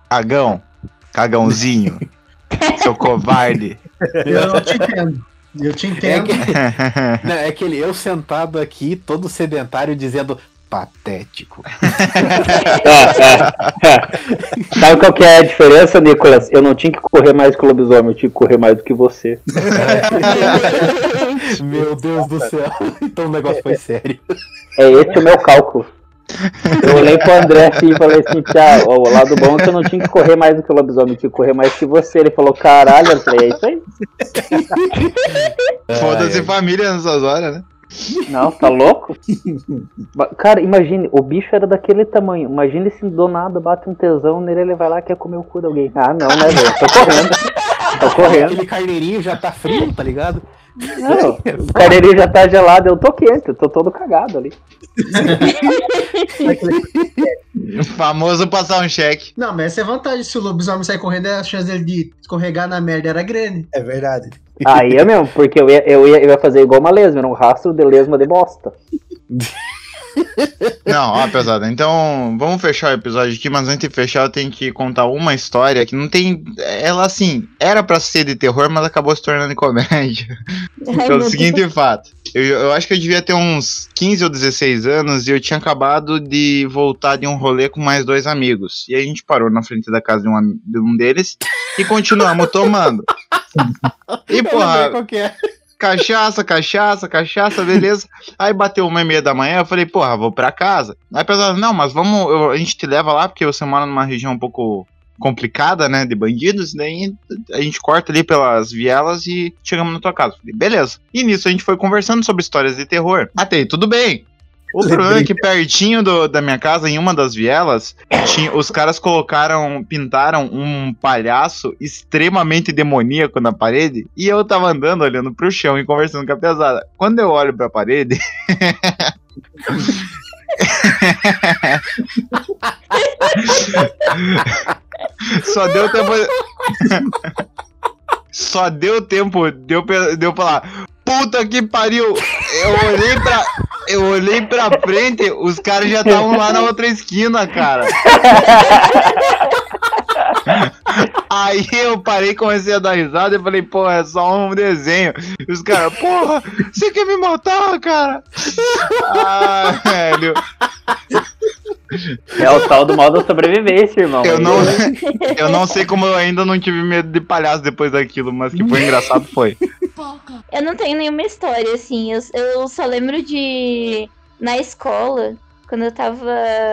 Speaker 3: Cagão. Cagãozinho. Seu covarde.
Speaker 5: Eu te entendo. Eu te
Speaker 1: É,
Speaker 5: entendo.
Speaker 1: que- Não, é aquele eu sentado aqui, todo sedentário, dizendo patético.
Speaker 10: Sabe qual que é a diferença, Nicolas? Eu não tinha que correr mais que o lobisomem, eu tinha que correr mais do que você.
Speaker 1: Meu Deus do céu. Então o negócio foi sério.
Speaker 10: É esse o meu cálculo. Eu olhei pro André assim e falei assim, tchau, ó, o lado bom é que eu não tinha que correr mais do que o lobisomem, eu tinha que correr mais que você. Ele falou, caralho, eu falei, é isso aí.
Speaker 3: Foda-se família nessas horas, né?
Speaker 10: Não, tá louco? Cara, imagine, o bicho era daquele tamanho. Imagine se do nada bate um tesão nele, ele vai lá e quer comer o cu de alguém. Ah, não, né, velho? Tô correndo. Tô correndo.
Speaker 1: Aquele carneirinho já tá frio, tá ligado?
Speaker 10: Não, o carneirinho já tá gelado, eu tô quente, eu tô todo cagado ali.
Speaker 3: O famoso passar um cheque.
Speaker 5: Não, mas essa é vantagem. Se o lobisomem sair correndo, a chance dele de escorregar na merda era grande.
Speaker 2: É verdade.
Speaker 10: Aí é mesmo, porque eu ia, eu ia, eu ia fazer igual uma lesma, era um rastro de lesma de bosta.
Speaker 3: Não, ó, pesada. Então, vamos fechar o episódio aqui, mas antes de fechar, eu tenho que contar uma história que não tem. Ela, assim, era pra ser de terror, mas acabou se tornando comédia.
Speaker 6: Ai,
Speaker 3: Pelo seguinte fato. Eu, eu acho que eu devia ter uns 15 ou 16 anos e eu tinha acabado de voltar de um rolê com mais dois amigos. E aí a gente parou na frente da casa de um, de um deles e continuamos tomando. E,
Speaker 1: Eu
Speaker 3: porra,
Speaker 1: lembrei qual que é.
Speaker 3: Cachaça, cachaça, cachaça, beleza. Aí bateu uma e meia da manhã, eu falei, porra, vou pra casa. Aí pessoal, não, mas vamos, eu- a gente te leva lá, porque você mora numa região um pouco complicada, né, de bandidos, daí a gente corta ali pelas vielas e chegamos na tua casa. Falei, beleza. E nisso a gente foi conversando sobre histórias de terror. Aí, tudo bem. O problema é que pertinho do- da minha casa, em uma das vielas, tinha- os caras colocaram, pintaram um palhaço extremamente demoníaco na parede e eu tava andando olhando pro chão e conversando com a pesada. Quando eu olho pra parede. Só deu tempo. Só deu tempo de eu, pe- de eu falar. Puta que pariu! Eu olhei pra. Eu olhei pra frente, os caras já estavam lá na outra esquina, cara. Aí eu parei, comecei a dar risada e falei, pô, é só um desenho. E os caras, porra, você quer me matar, cara? Ah, velho.
Speaker 10: É o tal do modo sobrevivência, irmão.
Speaker 3: Eu não, eu não sei como eu ainda não tive medo de palhaço depois daquilo, mas que foi engraçado foi.
Speaker 6: Eu não tenho nenhuma história, assim. Eu, eu só lembro de. Na escola, quando eu tava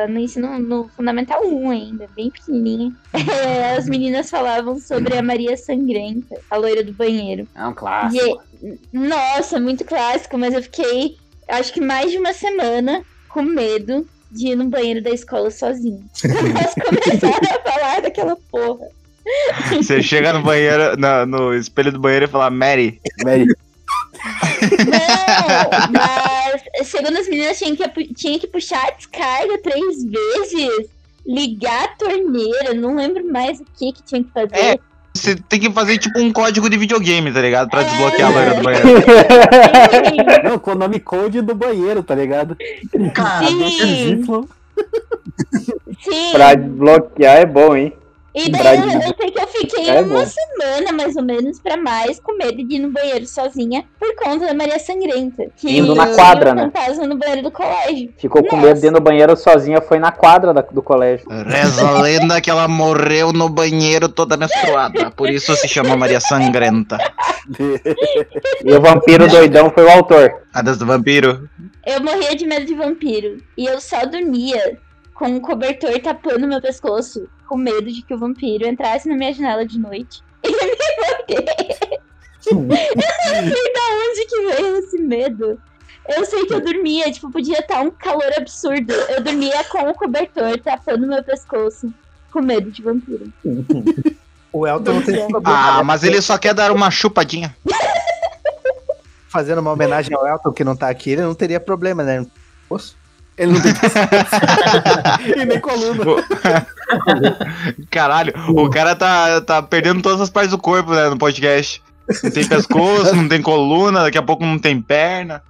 Speaker 6: no ensino no Fundamental 1 ainda, bem pequenininha. É, as meninas falavam sobre a Maria Sangrenta, a loira do banheiro.
Speaker 1: É um clássico.
Speaker 6: E- nossa, muito clássico, mas eu fiquei, acho que mais de uma semana com medo de ir no banheiro da escola sozinha. Elas começaram a falar daquela porra.
Speaker 3: Você chega no banheiro, na- no espelho do banheiro e fala, Mary,
Speaker 1: Mary,
Speaker 6: Não, mas segundo as meninas tinha que, tinha que puxar a descarga três vezes, ligar a torneira, não lembro mais o que que tinha que fazer.
Speaker 3: É. você tem que fazer tipo um código de videogame, tá ligado? Pra
Speaker 6: É.
Speaker 3: desbloquear a loira do banheiro.
Speaker 1: não, com o nome code do banheiro, tá ligado?
Speaker 5: Cara,
Speaker 6: Sim, sim.
Speaker 10: Pra desbloquear é bom, hein?
Speaker 6: E daí eu, eu sei que eu fiquei
Speaker 10: É
Speaker 6: uma
Speaker 10: bom.
Speaker 6: semana, mais ou menos, pra mais, com medo de ir no banheiro sozinha por conta da Maria Sangrenta. Que
Speaker 10: Indo na quadra,
Speaker 6: um
Speaker 10: né?
Speaker 6: fantasma no banheiro do colégio.
Speaker 10: Ficou com
Speaker 6: Nossa.
Speaker 10: medo de ir no banheiro sozinha, foi na quadra da- do colégio.
Speaker 3: Reza a lenda que ela morreu no banheiro toda menstruada. Por isso se chama Maria Sangrenta.
Speaker 10: E o vampiro doidão foi o autor.
Speaker 3: A das do vampiro.
Speaker 6: Eu morria de medo de vampiro. E eu só dormia com um cobertor tapando meu pescoço, com medo de que o vampiro entrasse na minha janela de noite e me morder. eu não sei da onde que veio esse medo. Eu sei que eu dormia, tipo, podia estar um calor absurdo. Eu dormia com o cobertor tapando meu pescoço, com medo de vampiro.
Speaker 2: O Elton não tem.
Speaker 3: Ah, mas ele só quer dar uma chupadinha.
Speaker 2: Fazendo uma homenagem ao Elton, que não tá aqui, ele não teria problema, né? Poxa.
Speaker 1: Ele não tem E nem coluna.
Speaker 3: Caralho, o cara tá, tá perdendo todas as partes do corpo, né, no podcast. Não tem pescoço, não tem coluna, daqui a pouco não tem perna.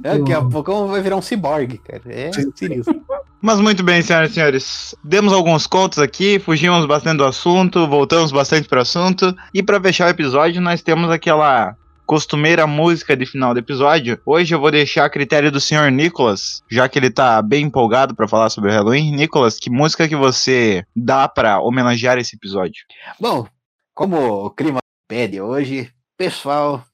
Speaker 1: Daqui a pouco vai virar um ciborgue, cara. É sinistro.
Speaker 3: Mas muito bem, senhoras e senhores. Demos alguns contos aqui, fugimos bastante do assunto, voltamos bastante pro assunto. E pra fechar o episódio, nós temos aquela costumeira música de final do episódio. Hoje eu vou deixar a critério do senhor Nicolas, já que ele tá bem empolgado pra falar sobre o Halloween. Nicolas, que música que você dá pra homenagear esse episódio?
Speaker 1: Bom, como o clima pede hoje, pessoal,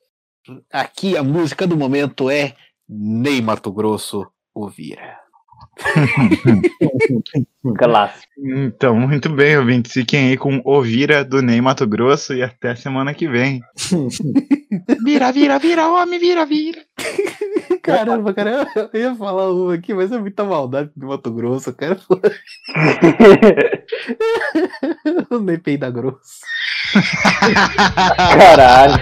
Speaker 1: aqui a música do momento é Ney Mato Grosso Ouvira.
Speaker 10: Clássico.
Speaker 3: Então, muito bem, ouvintes. Fiquem aí com Ovira do Ney Mato Grosso e até semana que vem. vira, vira, vira, homem, vira, vira.
Speaker 1: Caramba, cara, eu ia falar uma aqui, mas é muita maldade do Mato Grosso, cara. o Ney Peida Grosso.
Speaker 10: Caralho.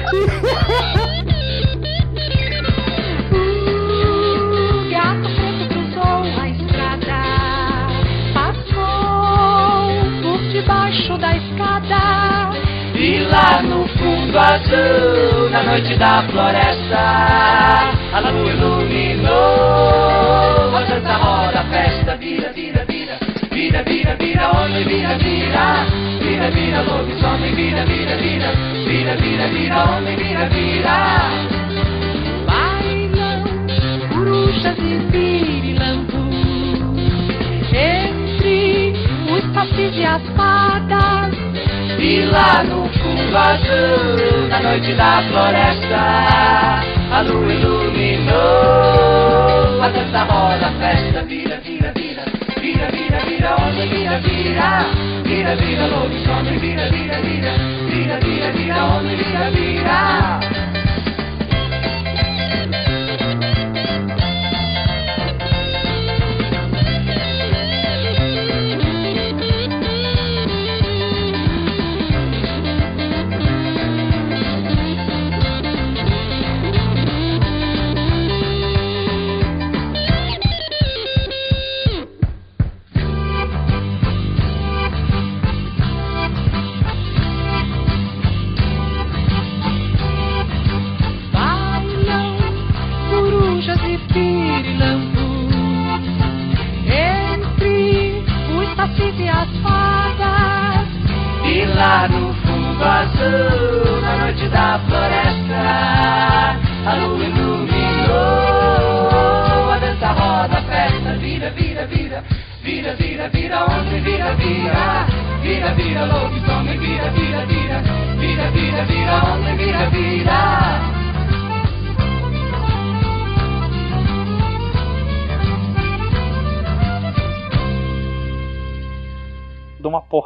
Speaker 12: Azul, na noite da floresta, a lua iluminou. A dança roda, festa vira, vira, vira, vira, vira, vira, homem, vira, vira, vira, vira, lobisomem, vira, vira, vira, vira, vira, vira, homem, vira, vira.
Speaker 13: Bailam corujas e pirilambu entre os sacis e as fadas.
Speaker 12: E lá no fundo azul, na noite da floresta, a lua iluminou a dança roda, a festa vira, vira, vira, vira, vira, vira, homem, vira, vira, vira, vira, lobisomem, vira, vira, vira, vira, vira, vira, homem, vira, vira.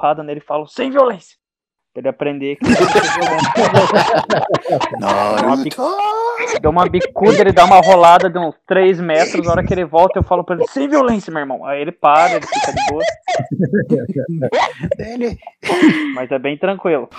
Speaker 10: Porrada nele e falo, sem violência. Pra ele aprender que. Deu uma bicuda, ele dá uma rolada de uns 3 metros. Na hora que ele volta, eu falo pra ele, sem violência, meu irmão. Aí ele para, ele fica de boa. Mas é bem tranquilo.